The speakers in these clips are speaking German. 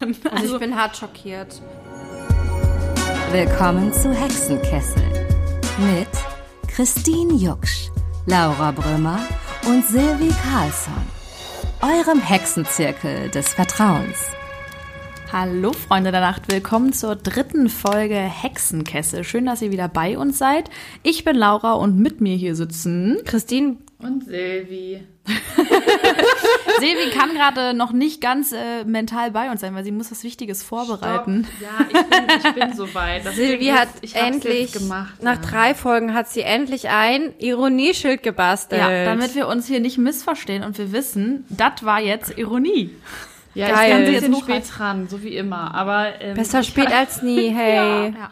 Also, ich bin hart schockiert. Willkommen zu Hexenkessel mit Christine Jucksch, Laura Brümmer und Silvi Carlsson, eurem Hexenzirkel des Vertrauens. Hallo Freunde der Nacht, willkommen zur dritten Folge Hexenkessel. Schön, dass ihr wieder bei uns seid. Ich bin Laura und mit mir hier sitzen Christine Und Silvi. Silvi kann gerade noch nicht ganz äh, mental bei uns sein, weil sie muss was Wichtiges vorbereiten. Stopp. Ja, ich bin, ich bin soweit. Silvi hat ich endlich, gemacht. nach ja. drei Folgen hat sie endlich ein Ironieschild gebastelt. Ja, damit wir uns hier nicht missverstehen und wir wissen, das war jetzt Ironie. Ja, Geil. ich bin ein Jetzt bisschen spät dran, so wie immer. Aber ähm, Besser spät als nie, hey. Ja.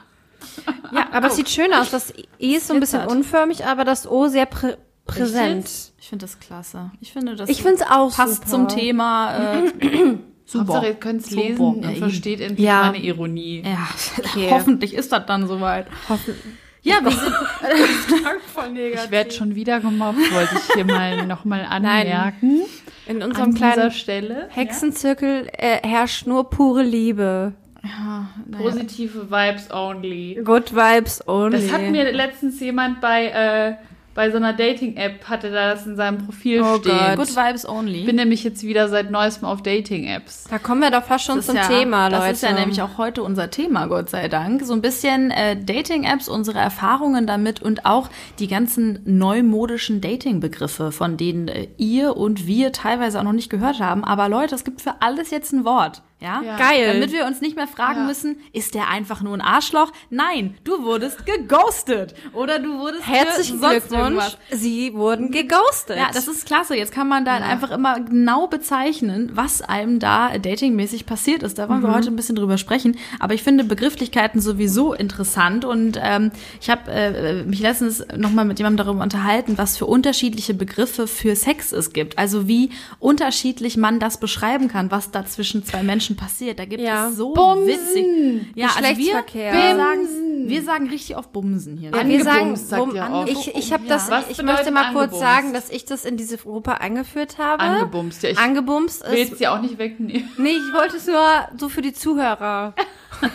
Ja, aber es sieht schön aus. Das I ist so ein bisschen unförmig, aber das O sehr prä präsent. Ich finde das klasse. Ich finde, das Ich finde es auch passt super. zum Thema. Äh, super. Hauptsache, ihr könnt es Super. lesen Ja, und eben. versteht endlich Ja. meine Ironie. Ja, Okay. hoffentlich ist das dann soweit. Hoffen- Ja, wir sind Ich werde schon wieder gemobbt, wollte ich hier mal nochmal anmerken. In An unserem dieser kleinen Stelle. Hexenzirkel äh, herrscht nur pure Liebe. ja, Ja. Positive Vibes only. Good vibes only. Das hat mir letztens jemand bei, äh, bei so einer Dating-App, hatte das in seinem Profil Oh stehen. Gott. Good Vibes Only. Ich bin nämlich jetzt wieder seit neuestem auf Dating-Apps. da kommen wir doch fast schon Das zum ja, Thema, Leute. Das ist ja nämlich auch heute unser Thema, Gott sei Dank. So ein bisschen äh, Dating-Apps, unsere Erfahrungen damit und auch die ganzen neumodischen Dating-Begriffe, von denen äh, ihr und wir teilweise auch noch nicht gehört haben. Aber Leute, es gibt für alles jetzt ein Wort. Ja? Ja. Geil. Damit wir uns nicht mehr fragen Ja. müssen, ist der einfach nur ein Arschloch? Nein, du wurdest geghostet. Oder du wurdest Herzlichen Glückwunsch. Sie wurden geghostet. Ja, das ist klasse. Jetzt kann man dann einfach immer genau bezeichnen, was einem da datingmäßig passiert ist. Da wollen wir heute ein bisschen drüber sprechen. Aber ich finde Begrifflichkeiten sowieso interessant und ähm, ich habe äh, mich letztens noch mal mit jemandem darüber unterhalten, was für unterschiedliche Begriffe für Sex es gibt. Also wie unterschiedlich man das beschreiben kann, was da zwischen zwei Menschen passiert. Da gibt Ja. es so Bumsen. witzig. Ja, also wir, wir, sagen, wir sagen richtig auf Bumsen hier. Ja, wir sagen, Angebumst, sagt Bum- ihr auch. ich, ich habe Ja. das, ich möchte mal kurz angebumst? sagen, dass ich das in diese Gruppe eingeführt habe. Angebumst. Ja, ich Angebumst will ist, es ja auch nicht wegnehmen. nee, ich wollte es nur so für die Zuhörer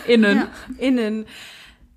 Innen. innen.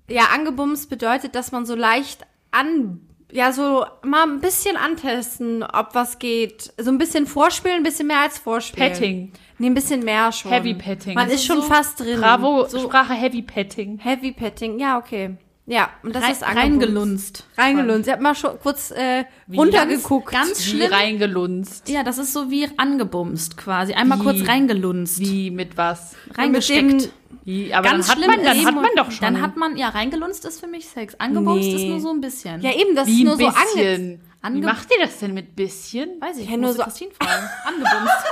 Ja, angebumst bedeutet, dass man so leicht an, ja, so mal ein bisschen antesten, ob was geht. So ein bisschen vorspielen, ein bisschen mehr als vorspielen. Petting. Nee, ein bisschen mehr schon. Heavy Petting. Man Also ist schon so fast drin. Bravo, So Sprache Heavy Petting. Heavy Petting, ja, okay. Ja, und das Rein- ist reingelunzt. Reingelunzt. Ich hab mal schon kurz äh, runtergeguckt. Ganz, ganz Wie schlimm. reingelunzt. Ja, das ist so wie angebumst quasi. Einmal Wie? kurz reingelunzt. Wie mit was? Reingesteckt. Mit dem- Wie, aber Ganz dann hat schlimm man, dann ist- hat man doch schon. Dann hat man, ja, reingelunzt ist für mich Sex. Angebumst Nee. ist nur so ein bisschen. Ja, eben, das wie ist nur ein so ange... Ange- Wie macht ihr das denn mit bisschen? Weiß ich, Ja, ich nur muss so- Christine fragen. Angebumst.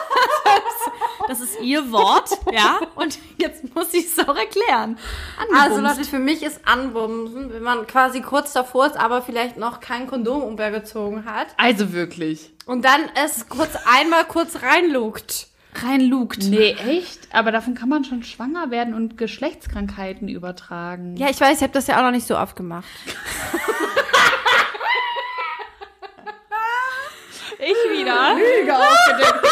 das ist ihr Wort, ja. Und jetzt muss ich es auch erklären. Also Angebumst. Leute, für mich ist Anbumsen, wenn man quasi kurz davor ist, aber vielleicht noch kein Kondom umgezogen hat. Also wirklich. Und dann es kurz einmal kurz reinlugt. reinlugt. Nee, echt? Aber davon kann man schon schwanger werden und Geschlechtskrankheiten übertragen. Ja, ich weiß, ich habe das ja auch noch nicht so oft gemacht. ich wieder.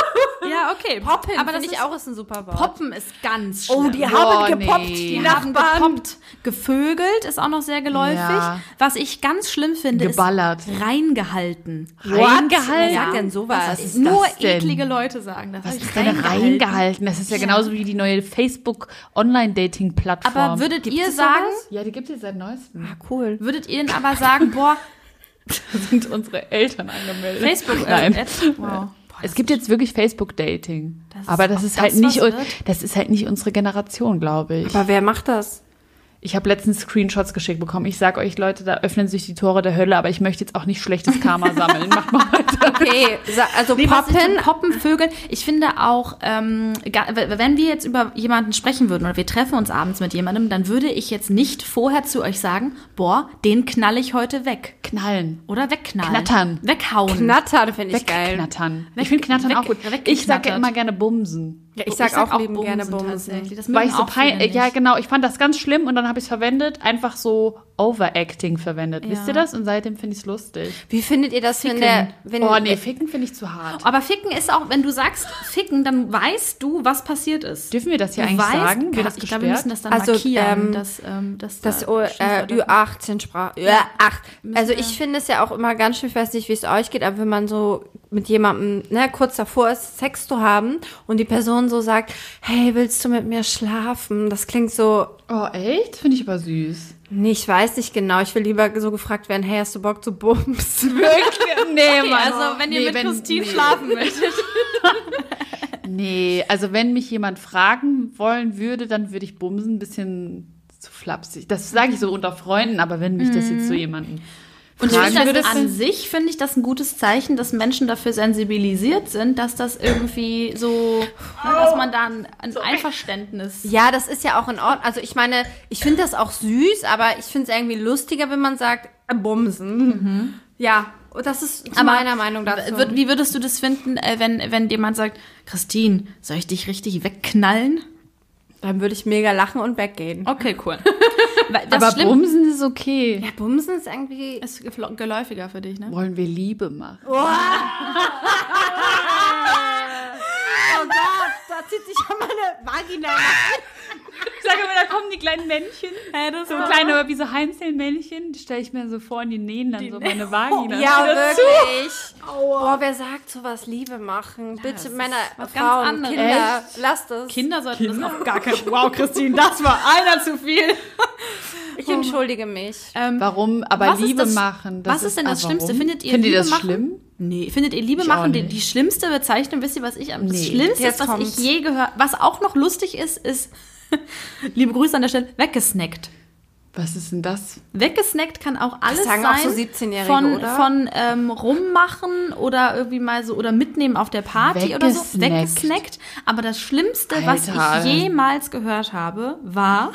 Ja, okay. Poppen, aber das ich ist auch ist ein super Wort. Poppen ist ganz schlimm. Oh, die haben gepoppt, nee. die Die haben Nachbarn. gepoppt. Gevögelt ist auch noch sehr geläufig. Ja. Was ich ganz schlimm finde, Geballert. ist reingehalten. Reingehalten? Wer sagt denn sowas? Was ist Nur das denn? eklige Leute sagen das. Was ist denn reingehalten? Das ist ja, genauso wie die neue Facebook-Online-Dating-Plattform. Aber würdet ihr es sagen, sowas? ja, die gibt es seit neuestem. Ah, cool. würdet ihr denn aber sagen, boah, Da sind unsere Eltern angemeldet. Facebook, Nein. äh, äh, wow. Es gibt jetzt wirklich Facebook-Dating. Aber das ist das, halt nicht, wird? das ist halt nicht unsere Generation, glaube ich. Aber wer macht das? Ich habe letztens Screenshots geschickt bekommen. Ich sag euch, Leute, da öffnen sich die Tore der Hölle, aber ich möchte jetzt auch nicht schlechtes Karma sammeln. Macht mal weiter. Okay, also Nee, Poppen. mit Poppen, Vögeln. Ich finde auch, ähm, wenn wir jetzt über jemanden sprechen würden oder wir treffen uns abends mit jemandem, dann würde ich jetzt nicht vorher zu euch sagen, boah, den knall ich heute weg. Knallen. Oder wegknallen. Knattern. Weghauen. Knattern finde ich geil. Wegknattern. Weg- ich finde Knattern weg- auch gut. Ich sage ja immer gerne Bumsen. Ja, ich sag auch lieben gerne Bumsen. Das Weil ich so auch viele pein ja genau, ich fand das ganz schlimm und dann habe ich es verwendet, einfach so Overacting verwendet. Wisst ihr das? Und seitdem finde ich es lustig. Wie findet ihr das, wenn Ficken. der, wenn, Oh nee, ficken finde ich zu hart. Aber ficken ist auch, wenn du sagst ficken, dann weißt du, was passiert ist. Dürfen wir das hier du eigentlich weißt, sagen? Wird das ich glaube, wir müssen das dann Also, markieren, ähm, dass, ähm, dass das da äh, Schimpfwörter- Ü18-Sprache. Ja, acht. Also ich finde es ja auch immer ganz schön, ich weiß nicht, wie es euch geht, aber wenn man so mit jemandem ne, kurz davor ist, Sex zu haben und die Person so sagt, hey, willst du mit mir schlafen? Das klingt so, Oh, echt? Finde ich aber süß. nee, ich weiß nicht genau. Ich will lieber so gefragt werden, hey, hast du Bock zu bumsen? Wirklich? Nee, Mann. Also, wenn ihr Nee, mit wenn- Christine nee. schlafen möchtet. Nee, also wenn mich jemand fragen wollen würde, dann würde ich bumsen ein bisschen zu flapsig. Das sage ich so unter Freunden, aber wenn mich das jetzt so jemanden Und das an sich finde ich das ein gutes Zeichen, dass Menschen dafür sensibilisiert sind, dass das irgendwie so, ne, dass man da ein, ein Einverständnis. Ja, das ist ja auch in Ordnung. Also ich meine, ich finde das auch süß, aber ich finde es irgendwie lustiger, wenn man sagt, äh, bumsen. Ja, und das ist zu Aber meiner Meinung dazu. Wie würdest du das finden, äh, wenn, wenn jemand sagt, Christine, soll ich dich richtig wegknallen? Dann würde ich mega lachen und weggehen. Okay, cool. Das aber Schlimm- bumsen ist okay. Ja, bumsen ist irgendwie... ist geläufiger für dich, ne? Wollen wir Liebe machen? Oh Da zieht sich schon meine Vagina. Ich sage immer, da kommen die kleinen Männchen. so kleine, wie so Heinzelmännchen. Die stelle ich mir so vor und die nähen dann so meine Vagina. Ja, wirklich. Boah, wer sagt sowas? Liebe machen. Bitte, Männer, Frauen. Kinder, lasst es. Kinder sollten das auf gar keinen Wow, Christine, das war einer zu viel. Ich entschuldige mich. Ähm, Warum? Aber Liebe das- machen. das was ist denn das ah, Schlimmste? warum? Findet ihr Findet ihr Liebe das machen? schlimm? Nee, findet ihr Liebe Ich auch machen die, die schlimmste Bezeichnung? Wisst ihr, was ich am das Nee. Schlimmste Jetzt ist, was kommt's. ich je gehört Was auch noch lustig ist, ist, liebe Grüße an der Stelle, weggesnackt. Was ist denn das? Weggesnackt kann auch alles sagen auch sein. so 17-Jährige, von, oder? Von ähm, rummachen oder irgendwie mal so oder mitnehmen auf der Party oder so. Weggesnackt. Aber das Schlimmste, was Alter. ich jemals gehört habe, war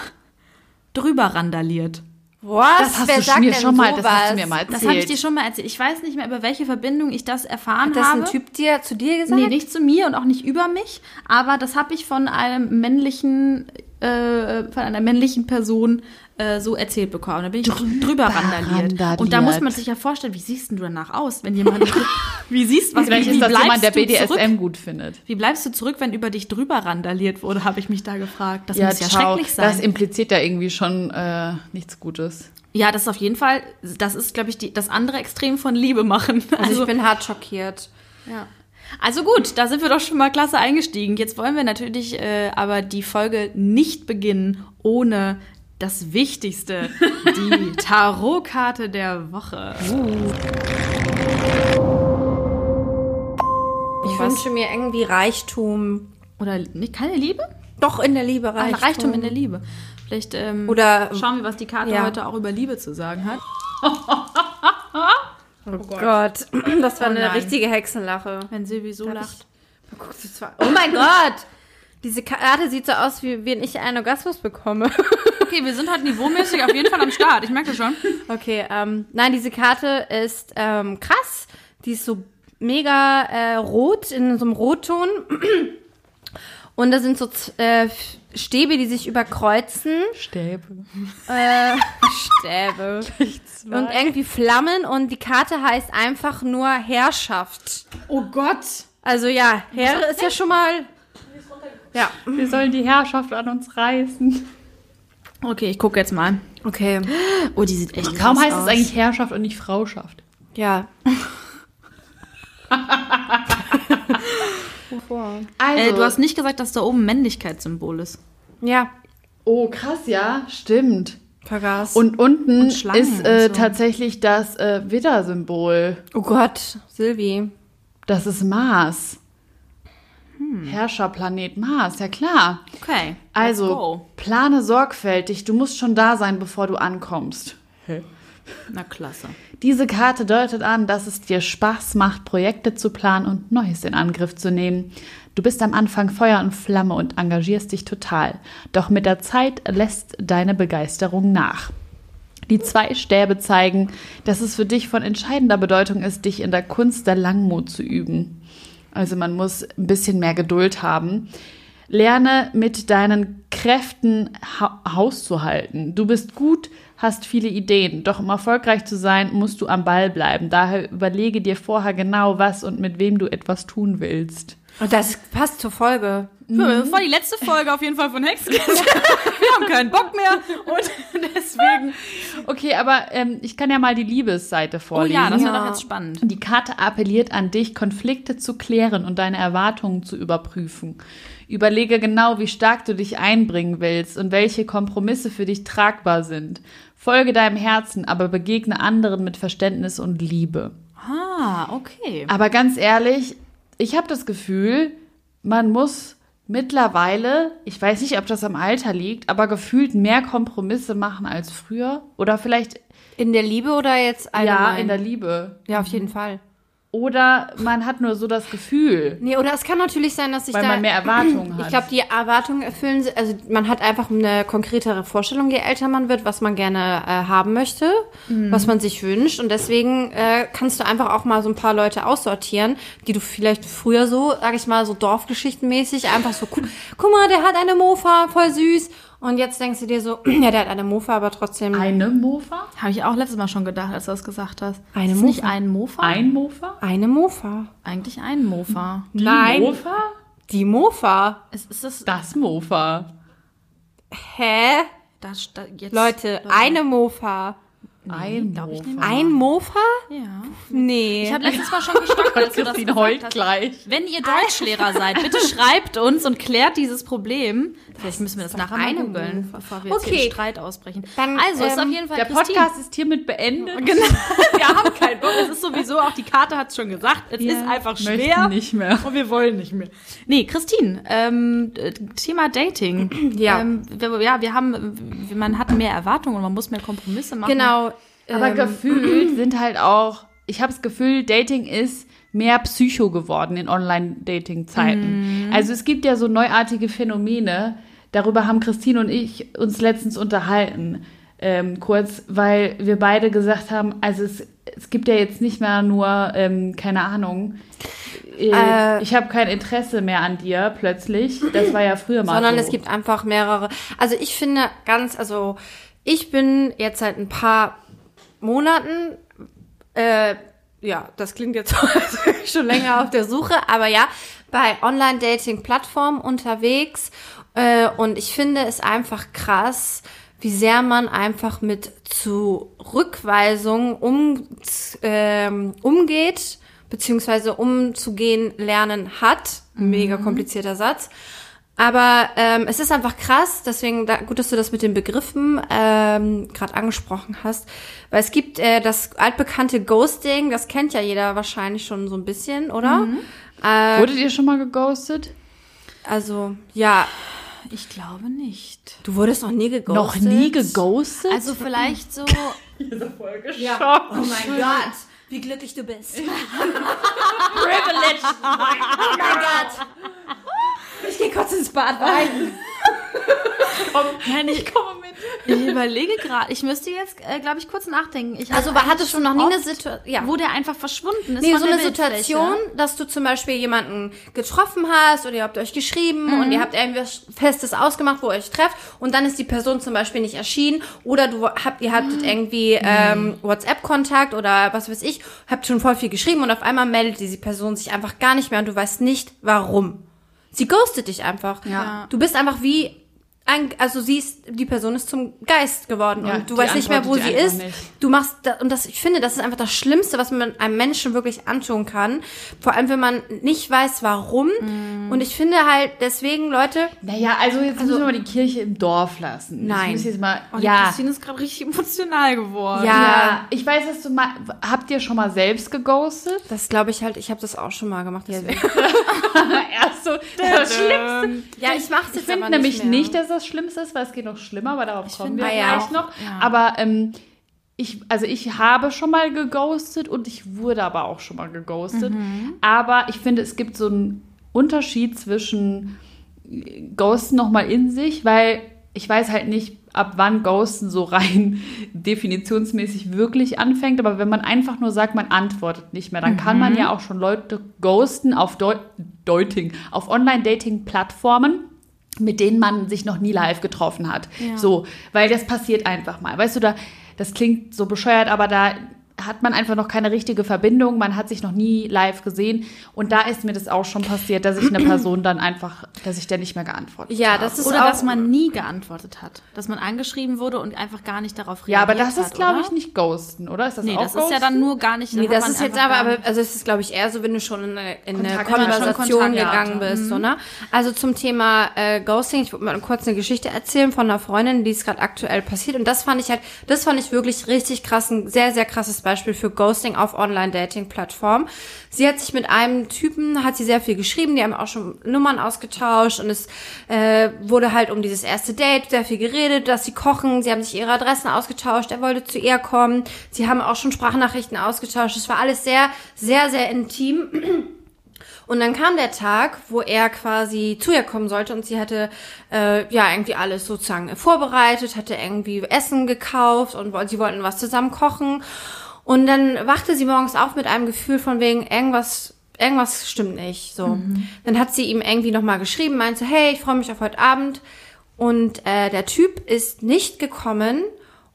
drüber randaliert. Was? Das hast wer du sagt mir schon mal, sowas? das hast du mir mal Das erzählt. habe ich dir schon mal erzählt. Ich weiß nicht mehr, über welche Verbindung ich das erfahren Hat das habe. ein Typ dir zu dir gesagt? Nee, nicht zu mir und auch nicht über mich, aber das habe ich von einem männlichen, äh, von einer männlichen Person äh, so erzählt bekommen. Da bin ich drü drüber randaliert. randaliert. Und da muss man sich ja vorstellen, wie siehst denn du danach aus, wenn jemand, wie siehst, was, Vielleicht wie, ist das bleibst jemand, der du BDSM zurück? gut findet. Wie bleibst du zurück, wenn über dich drüber randaliert wurde, habe ich mich da gefragt. Das muss ja ciao. schrecklich sein. Das impliziert ja irgendwie schon äh, nichts Gutes. ja, das ist auf jeden Fall, das ist, glaube ich, die, das andere Extrem von Liebe machen. Also, ich bin hart schockiert. Ja. Also gut, da sind wir doch schon mal klasse eingestiegen. Jetzt wollen wir natürlich äh, aber die Folge nicht beginnen ohne das Wichtigste, die Tarotkarte der Woche. Ich wünsche mir irgendwie Reichtum. Oder nicht, keine Liebe? Doch in der Liebe Reichtum. Reichtum. Reichtum in der Liebe. Vielleicht ähm, Oder- schauen wir, was die Karte Ja. heute auch über Liebe zu sagen hat. Oh Gott, das war Oh eine richtige Hexenlache. Wenn Silvi so lacht. Oh mein Gott! Diese Karte sieht so aus, wie wenn ich einen Orgasmus bekomme. Okay, wir sind halt niveaumäßig auf jeden Fall am Start. Ich merke das schon. Okay, ähm, nein, diese Karte ist ähm, krass. Die ist so mega äh, rot, in so einem Rotton. Und da sind so z- äh, Stäbe, die sich überkreuzen. Stäbe. Äh, Stäbe. Und irgendwie Flammen. Und die Karte heißt einfach nur Herrschaft. Oh Gott. Also ja, Herr ist ja schon mal. Ja. Wir sollen die Herrschaft an uns reißen. Okay, ich gucke jetzt mal. Okay. Oh, die sieht echt krass Warum heißt aus. es eigentlich Herrschaft und nicht Frauschaft? Ja. Also, Äh, du hast nicht gesagt, dass da oben Männlichkeitssymbol ist. Ja. oh krass, ja, stimmt. Vergaß. Und unten Und ist und äh, so. tatsächlich das äh, Widder-Symbol. oh Gott, Silvi. Das ist Mars. Herrscherplanet Mars, ja klar. Okay. Also, plane sorgfältig. Du musst schon da sein, bevor du ankommst. Na klasse. Diese Karte deutet an, dass es dir Spaß macht, Projekte zu planen und Neues in Angriff zu nehmen. Du bist am Anfang Feuer und Flamme und engagierst dich total. Doch mit der Zeit lässt deine Begeisterung nach. Die zwei Stäbe zeigen, dass es für dich von entscheidender Bedeutung ist, dich in der Kunst der Langmut zu üben. Also man muss ein bisschen mehr Geduld haben. Lerne mit deinen Kräften ha Haus zu halten. Du bist gut, hast viele Ideen, doch um erfolgreich zu sein, musst du am Ball bleiben. Daher überlege dir vorher genau, was und mit wem du etwas tun willst. Und das passt zur Folge. Ja, das war die letzte Folge auf jeden Fall von Hexenkessel. Wir haben keinen Bock mehr und deswegen. Okay, aber ähm, ich kann ja mal die Liebesseite Oh vorlesen. ja, das wäre doch jetzt spannend. Die Karte appelliert an dich, Konflikte zu klären und deine Erwartungen zu überprüfen. Überlege genau, wie stark du dich einbringen willst und welche Kompromisse für dich tragbar sind. Folge deinem Herzen, aber begegne anderen mit Verständnis und Liebe. Ah, okay. Aber ganz ehrlich, ich habe das Gefühl, man muss mittlerweile, ich weiß nicht, ob das am Alter liegt, aber gefühlt mehr Kompromisse machen als früher. Oder vielleicht In der Liebe oder jetzt allgemein? ja in der Liebe. Ja, auf jeden Fall. Oder man hat nur so das Gefühl, Nee, oder es kann natürlich sein, dass sich weil da... man mehr Erwartungen hat. Ich glaube, die Erwartungen erfüllen sich, also man hat einfach eine konkretere Vorstellung, je älter man wird, was man gerne äh, haben möchte, was man sich wünscht. Und deswegen äh, kannst du einfach auch mal so ein paar Leute aussortieren, die du vielleicht früher so, sag ich mal, so Dorfgeschichtenmäßig einfach so, guck mal, der hat eine Mofa, voll süß. Und jetzt denkst du dir so, ja, der hat eine Mofa, aber trotzdem. eine Mofa? Habe ich auch letztes Mal schon gedacht, als du das gesagt hast. Eine ist nicht Mofa. ein Mofa? Ein Mofa? Eine Mofa. Eigentlich ein Mofa. Die Nein. Mofa? Die Mofa. Ist, ist das, Das Mofa. Hä? das, da, jetzt, Leute, eine Mofa. Ein Mofa. Ein Mofa? Ja. Nee. Ich habe letztes Mal schon gestockt, als du das gesagt heult hast. gleich. Wenn ihr Deutschlehrer seid, bitte schreibt uns und klärt dieses Problem. Vielleicht müssen wir das nachher mal googeln, Mofa. bevor wir jetzt hier Okay. Streit ausbrechen. Dann, also, ist ähm, auf jeden Fall Der Christine. Podcast ist hiermit beendet. Genau. Wir haben keinen Bock. Es ist sowieso, auch die Karte hat es schon gesagt, es Wir ist einfach schwer. nicht mehr. Und wir wollen nicht mehr. Nee, Christine, ähm, äh, Thema Dating. Ja. Ähm, wir, ja, wir haben, man hat mehr Erwartungen und man muss mehr Kompromisse machen. Genau. Aber ähm, gefühlt sind halt auch, ich habe das Gefühl, Dating ist mehr Psycho geworden in Online-Dating-Zeiten. Also es gibt ja so neuartige Phänomene, darüber haben Christine und ich uns letztens unterhalten, ähm, kurz, weil wir beide gesagt haben, also es, es gibt ja jetzt nicht mehr nur, ähm, keine Ahnung, äh, Äh. ich habe kein Interesse mehr an dir plötzlich. Das war ja früher mal sondern so. es gibt einfach mehrere. Also ich finde ganz, also ich bin jetzt seit ein paar Monaten, äh, ja, das klingt jetzt schon länger auf der Suche, aber ja, bei Online-Dating-Plattformen unterwegs äh, und ich finde es einfach krass, wie sehr man einfach mit Zurückweisung um, ähm, umgeht, beziehungsweise umzugehen lernen hat. Mega komplizierter Satz. Aber ähm, es ist einfach krass, deswegen da, gut, dass du das mit den Begriffen ähm, gerade angesprochen hast, weil es gibt äh, das altbekannte Ghosting, das kennt ja jeder wahrscheinlich schon so ein bisschen, oder? Äh, Wurdet ihr schon mal geghostet? also ja, Ich glaube nicht. du wurdest noch nie geghostet. Noch nie geghostet? Also vielleicht so. Ja. Oh mein Gott, wie glücklich du bist. Privilege. Oh mein Gott. Ich gehe kurz ins Bad weinen. Nein, ich komme mit. Ich überlege gerade. Ich müsste jetzt, äh, glaube ich, kurz nachdenken. Ich Also hattest du noch nie eine Situation, ja. wo der einfach verschwunden ist. Nee, so eine. Situation, dass du zum Beispiel jemanden getroffen hast oder ihr habt euch geschrieben und ihr habt irgendwas Festes ausgemacht, wo ihr euch trefft und dann ist die Person zum Beispiel nicht erschienen oder du habt, ihr hattet irgendwie ähm, WhatsApp-Kontakt oder was weiß ich, habt schon voll viel geschrieben und auf einmal meldet diese Person sich einfach gar nicht mehr und du weißt nicht, warum. Sie ghostet dich einfach. Ja. Du bist einfach wie ein, also siehst, die Person ist zum Geist geworden Ja, und du weißt nicht mehr, wo sie ist. nicht. Du machst da, und das, ich finde, das ist einfach das Schlimmste, was man einem Menschen wirklich antun kann. Vor allem, wenn man nicht weiß, warum. Mm. Und ich finde halt, deswegen, Leute, Naja, also jetzt müssen wir mal die Kirche im Dorf lassen. Nein. Ich jetzt mal, Oh, die ja, Christine ist gerade richtig emotional geworden. Ja. ja, ich weiß, was du mal, habt ihr schon mal selbst geghostet? das glaube ich halt, ich habe das auch schon mal gemacht. Deswegen. Erst so, das Schlimmste. Ja, ich mache es Ich jetzt finde nämlich nicht, mehr. nicht, dass das Schlimmste ist, weil es geht noch schlimmer, aber darauf kommen wir Ah, ja, gleich auch, noch. ja. Aber ähm, ich, also ich habe schon mal geghostet und ich wurde aber auch schon mal geghostet. Mhm. Aber ich finde, es gibt so einen Unterschied zwischen Ghosten nochmal in sich, weil ich weiß halt nicht, ab wann Ghosten so rein definitionsmäßig wirklich anfängt. Aber wenn man einfach nur sagt, man antwortet nicht mehr, dann kann man ja auch schon Leute ghosten auf Deu Deuting, auf Online-Dating-Plattformen. Mit denen man sich noch nie live getroffen hat. Ja. So, weil das passiert einfach mal. Weißt du, da, das klingt so bescheuert, aber da hat man einfach noch keine richtige Verbindung, man hat sich noch nie live gesehen und da ist mir das auch schon passiert, dass ich eine Person dann einfach, dass ich der nicht mehr geantwortet Ja, habe. das ist Oder auch, dass man nie geantwortet hat. Dass man angeschrieben wurde und einfach gar nicht darauf reagiert Ja, aber das ist, hat, glaube ich, nicht Ghosten, oder? Ist das Nee, auch das ist ja dann nur gar nicht. Nee, hat das ist jetzt aber, aber also es ist, glaube ich, eher so, wenn du schon in eine, in Konversation gegangen hatte. bist. So, ne? Also zum Thema äh, Ghosting, ich wollte mal kurz eine Geschichte erzählen von einer Freundin, die es gerade aktuell passiert. Und das fand ich halt, das fand ich wirklich richtig krass, ein sehr, sehr krasses Beispiel für Ghosting auf Online-Dating-Plattformen. Sie hat sich mit einem Typen, hat sie sehr viel geschrieben, die haben auch schon Nummern ausgetauscht und es äh, wurde halt um dieses erste Date sehr viel geredet, dass sie kochen, sie haben sich ihre Adressen ausgetauscht, er wollte zu ihr kommen, sie haben auch schon Sprachnachrichten ausgetauscht, es war alles sehr, sehr, sehr intim. Und dann kam der Tag, wo er quasi zu ihr kommen sollte und sie hatte äh, ja irgendwie alles sozusagen vorbereitet, hatte irgendwie Essen gekauft und sie wollten was zusammen kochen. Und dann wachte sie morgens auf mit einem Gefühl von wegen irgendwas irgendwas stimmt nicht. So, dann hat sie ihm irgendwie noch mal geschrieben, meinte, hey, ich freue mich auf heute Abend. Und äh, der Typ ist nicht gekommen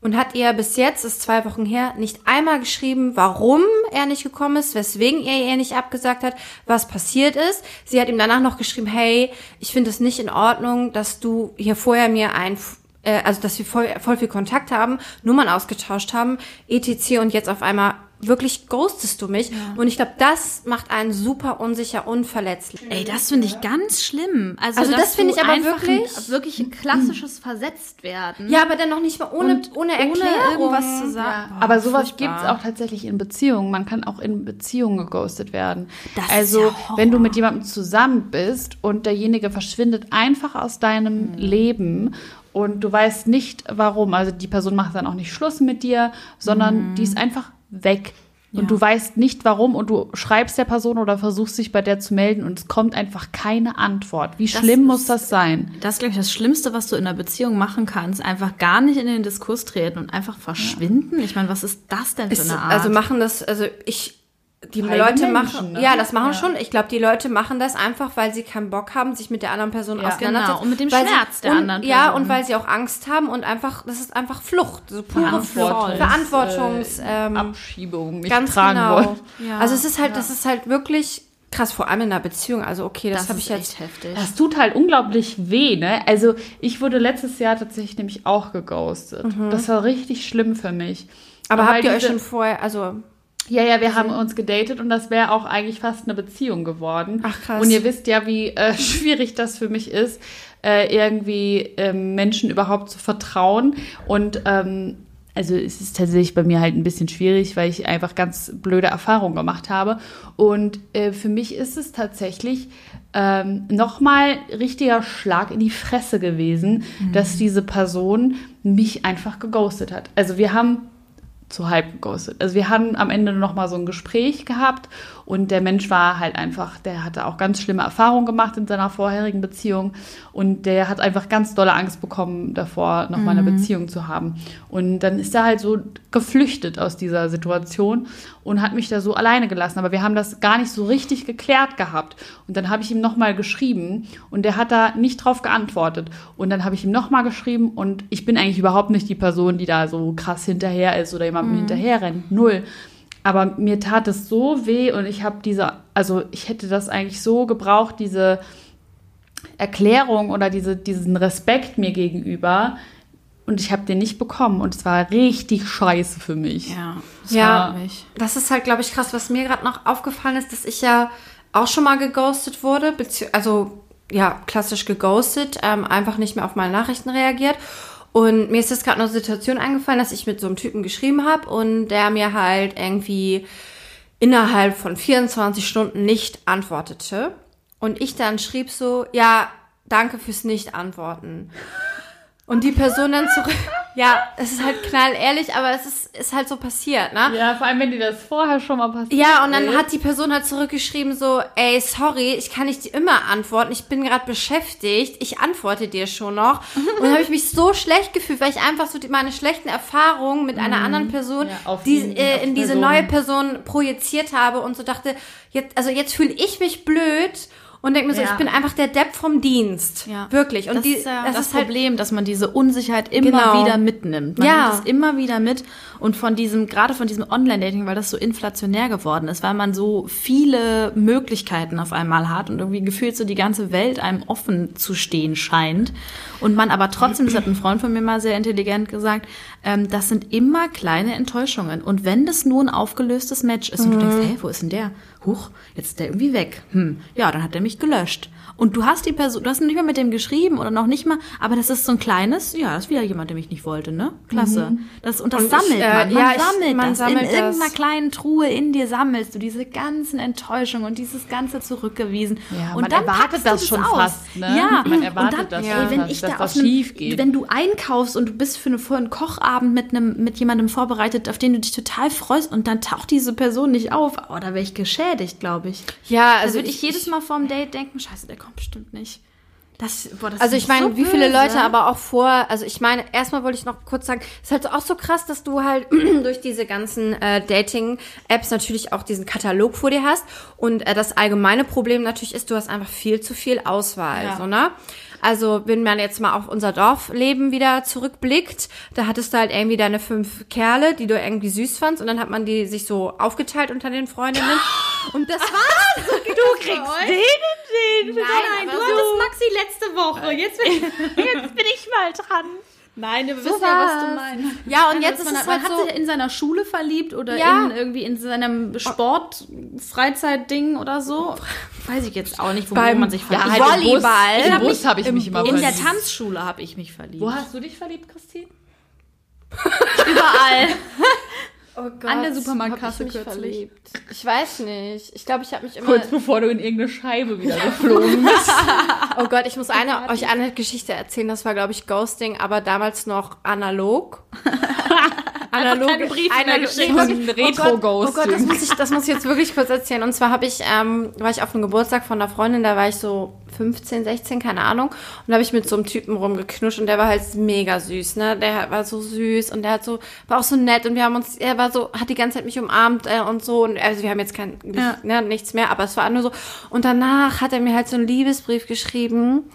und hat ihr bis jetzt, ist zwei Wochen her, nicht einmal geschrieben, warum er nicht gekommen ist, weswegen er ihr nicht abgesagt hat, was passiert ist. Sie hat ihm danach noch geschrieben, hey, ich finde es nicht in Ordnung, dass du hier vorher mir ein äh, also dass wir voll, voll viel Kontakt haben, Nummern ausgetauscht haben, etc. und jetzt auf einmal wirklich ghostest du mich. Und ich glaube, das macht einen super unsicher, unverletzlich. Ey, das finde ich ganz schlimm. Also, Also das finde ich aber wirklich- Ein, wirklich ein klassisches Versetztwerden. Ja, aber dann noch nicht mal ohne, Und ohne ohne Erklärung. irgendwas zu sagen. Boah, Aber sowas gibt es auch tatsächlich in Beziehungen. Man kann auch in Beziehungen geghostet werden. Das ist also, ja wenn du mit jemandem zusammen bist und derjenige verschwindet einfach aus deinem Leben und du weißt nicht warum, also die Person macht dann auch nicht Schluss mit dir, sondern die ist einfach weg. Und du weißt nicht warum und du schreibst der Person oder versuchst dich bei der zu melden und es kommt einfach keine Antwort. Wie schlimm muss ist- das sein? Das ist, glaube ich, das Schlimmste, was du in einer Beziehung machen kannst. Einfach gar nicht in den Diskurs treten und einfach verschwinden. Ich meine, was ist das denn für Ist, eine Art? also machen das, also ich, die Leute Menschen, machen, ne? ja, das machen Ja. schon. Ich glaube, die Leute machen das einfach, weil sie keinen Bock haben, sich mit der anderen Person Ja. auseinanderzusetzen. Genau, und mit dem Schmerz sie, der und, anderen Ja, Person. und weil sie auch Angst haben und einfach, das ist einfach Flucht, so pure Flucht, Verantwortungs, ähm, Abschiebung nicht ganz tragen genau. wollen. Ja. Also es ist halt, das ist halt wirklich krass, vor allem in einer Beziehung. Also okay, das, das habe ich jetzt. heftig. Das tut halt unglaublich weh, ne? Also ich wurde letztes Jahr tatsächlich nämlich auch geghostet. Das war richtig schlimm für mich. Aber Weil habt ihr euch schon vorher, also Ja, ja, wir haben uns gedatet und das wäre auch eigentlich fast eine Beziehung geworden. Ach, krass. Und ihr wisst ja, wie äh, schwierig das für mich ist, äh, irgendwie ähm, Menschen überhaupt zu vertrauen. Und ähm, also es ist tatsächlich bei mir halt ein bisschen schwierig, weil ich einfach ganz blöde Erfahrungen gemacht habe. Und äh, für mich ist es tatsächlich ähm, nochmal richtiger Schlag in die Fresse gewesen, dass diese Person mich einfach geghostet hat. Also wir haben zu halb geghostet. Also wir hatten am Ende noch mal so ein Gespräch gehabt und der Mensch war halt einfach, der hatte auch ganz schlimme Erfahrungen gemacht in seiner vorherigen Beziehung und der hat einfach ganz dolle Angst bekommen davor, noch mal eine Beziehung zu haben. Und dann ist er halt so geflüchtet aus dieser Situation und hat mich da so alleine gelassen. Aber wir haben das gar nicht so richtig geklärt gehabt. Und dann habe ich ihm noch mal geschrieben und der hat da nicht drauf geantwortet. Und dann habe ich ihm noch mal geschrieben und ich bin eigentlich überhaupt nicht die Person, die da so krass hinterher ist oder jemandem hinterher rennt. Null. Aber mir tat es so weh und ich habe diese, also ich hätte das eigentlich so gebraucht, diese Erklärung oder diese, diesen Respekt mir gegenüber. Und ich habe den nicht bekommen und es war richtig scheiße für mich. ja, das Ja, das ist halt, glaube ich, krass. Was mir gerade noch aufgefallen ist, dass ich ja auch schon mal geghostet wurde, also ja, klassisch geghostet, ähm, einfach nicht mehr auf meine Nachrichten reagiert. Und mir ist jetzt gerade noch eine Situation eingefallen, dass ich mit so einem Typen geschrieben habe und der mir halt irgendwie innerhalb von 24 Stunden nicht antwortete. Und ich dann schrieb so, ja, danke fürs Nicht-Antworten. Und die Person dann zurück, ja, es ist halt knallehrlich, aber es ist, ist halt so passiert, ne? Ja, vor allem, wenn dir das vorher schon mal passiert Ja, und dann ist. hat die Person halt zurückgeschrieben so, ey, sorry, ich kann nicht immer antworten, ich bin gerade beschäftigt, ich antworte dir schon noch. Und dann habe ich mich so schlecht gefühlt, weil ich einfach so die, meine schlechten Erfahrungen mit einer anderen Person Ja, die, die- äh, in diese Personen. neue Person projiziert habe und so dachte, jetzt, also jetzt fühle ich mich blöd und denke mir so, Ja. ich bin einfach der Depp vom Dienst. Ja. Wirklich. Und das die, ist ja das, das, ist halt, Problem, dass man diese Unsicherheit immer Genau. wieder mitnimmt. Man Ja. nimmt es immer wieder mit und von diesem, gerade von diesem Online-Dating, weil das so inflationär geworden ist, weil man so viele Möglichkeiten auf einmal hat und irgendwie gefühlt so die ganze Welt einem offen zu stehen scheint und man aber trotzdem, das hat ein Freund von mir mal sehr intelligent gesagt, ähm, das sind immer kleine Enttäuschungen und wenn das nur ein aufgelöstes Match ist und du denkst, hey, wo ist denn der? Huch, jetzt ist der irgendwie weg. Hm, ja, dann hat er mich gelöscht. Und du hast die Person, du hast nicht mal mit dem geschrieben oder noch nicht mal, aber das ist so ein kleines, ja, das ist wieder jemand, der mich nicht wollte, ne? Klasse. Das, und das Und ich, sammelt äh, man. Man ja, ich- sammelt man das. sammelt in das. irgendeiner kleinen Truhe in dir sammelst du diese ganzen Enttäuschungen und dieses ganze zurückgewiesen. Ja, und man dann erwartet du das schon aus. fast, ne? Ja, Man erwartet und dann, das ey, wenn ich dass da das einem, schief geht. wenn du einkaufst und du bist für, eine, für einen Kochabend mit einem mit jemandem vorbereitet, auf den du dich total freust und dann taucht diese Person nicht auf, oh, da wäre ich geschädigt, glaube ich. ja, Also also würde ich, jedes Mal vorm Date denken, scheiße, der kommt bestimmt nicht. Das, boah, das Also ich meine, so wie viele. Leute aber auch vor, also ich meine, erstmal wollte ich noch kurz sagen, es ist halt auch so krass, dass du halt durch diese ganzen äh, Dating-Apps natürlich auch diesen Katalog vor dir hast. Und äh, das allgemeine Problem natürlich ist, du hast einfach viel zu viel Auswahl. Ja. So, ne? Also wenn man jetzt mal auf unser Dorfleben wieder zurückblickt, da hattest du halt irgendwie deine fünf Kerle, die du irgendwie süß fandst und dann hat man die sich so aufgeteilt unter den Freundinnen und das war's. du kriegst den und den. Nein, Nein, du so- hattest Maxi letzte Woche. Jetzt bin, jetzt bin ich mal dran. Nein, wir wissen ja, was du meinst. Ja, und Also, jetzt ist man, es man halt hat so- sich in seiner Schule verliebt oder Ja. in irgendwie in seinem Sport Freizeitding oder so. Weiß ich jetzt auch nicht, wo, man sich ja, verliebt. halt im Bus, Volleyball. Im Bus mich habe ich im mich immer in der verliebt. Tanzschule habe ich mich verliebt. Wo hast du dich verliebt, Christine? Überall. Oh Gott, An der Supermarktkasse ich mich kürzlich. verliebt. Ich weiß nicht. Ich glaube, ich habe mich immer. Kurz bevor du in irgendeine Scheibe wieder geflogen bist. Oh Gott, ich muss eine, euch eine Geschichte erzählen. Das war, glaube ich, Ghosting, aber damals noch analog. analog. keine Briefe analog-. Ein Oh Gott, oh Gott, das muss ich, das muss ich jetzt wirklich kurz erzählen. Und zwar habe ich, ähm, war ich auf einem Geburtstag von einer Freundin, da war ich so 15, 16, keine Ahnung. Und da habe ich mit so einem Typen rumgeknutscht und der war halt mega süß, ne? Der war so süß und der hat so, war auch so nett und wir haben uns, er war so, hat die ganze Zeit mich umarmt äh, und so. Und also wir haben jetzt kein, nicht, Ja. ne, nichts mehr, aber es war nur so. Und danach hat er mir halt so einen Liebesbrief geschrieben.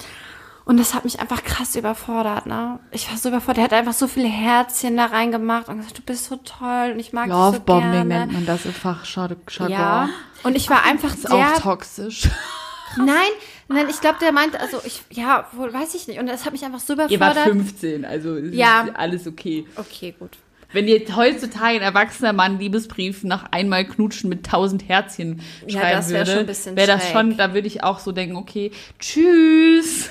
Und das hat mich einfach krass überfordert, ne? Ich war so überfordert. Er hat einfach so viele Herzchen da reingemacht und gesagt, du bist so toll und ich mag dich so Lovebombing gerne. nennt man das im Fachjargon. Ja. Und ich war einfach Ist sehr auch toxisch. Nein, nein, ich glaube, der meinte, also ich, ja, wohl weiß ich nicht. Und das hat mich einfach so Ihr wart überfordert. 15, also ist Ja. alles okay. Okay, gut. Wenn jetzt heutzutage ein erwachsener Mann Liebesbrief nach einmal knutschen mit tausend Herzchen Ja, schreiben das wär würde, wäre das schon, da würde ich auch so denken, okay, tschüss.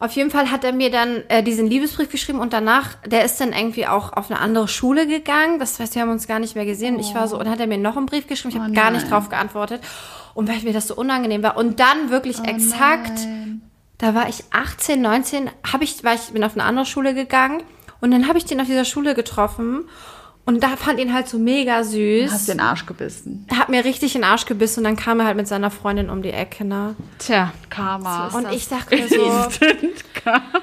Auf jeden Fall hat er mir dann äh, diesen Liebesbrief geschrieben und danach, der ist dann irgendwie auch auf eine andere Schule gegangen. Das heißt, wir haben uns gar nicht mehr gesehen. Und Ich war so, und dann hat er mir noch einen Brief geschrieben. Ich habe Oh gar nicht nein. drauf geantwortet. Und weil mir das so unangenehm war. Und dann wirklich exakt, da war ich 18, 19, hab ich, war ich bin auf eine andere Schule gegangen und dann habe ich den auf dieser Schule getroffen und da fand ihn halt so mega süß. Hast den Arsch gebissen. Hat mir richtig den Arsch gebissen und dann kam er halt mit seiner Freundin um die Ecke, ne? Tja. Karma. Und ich dachte mir so,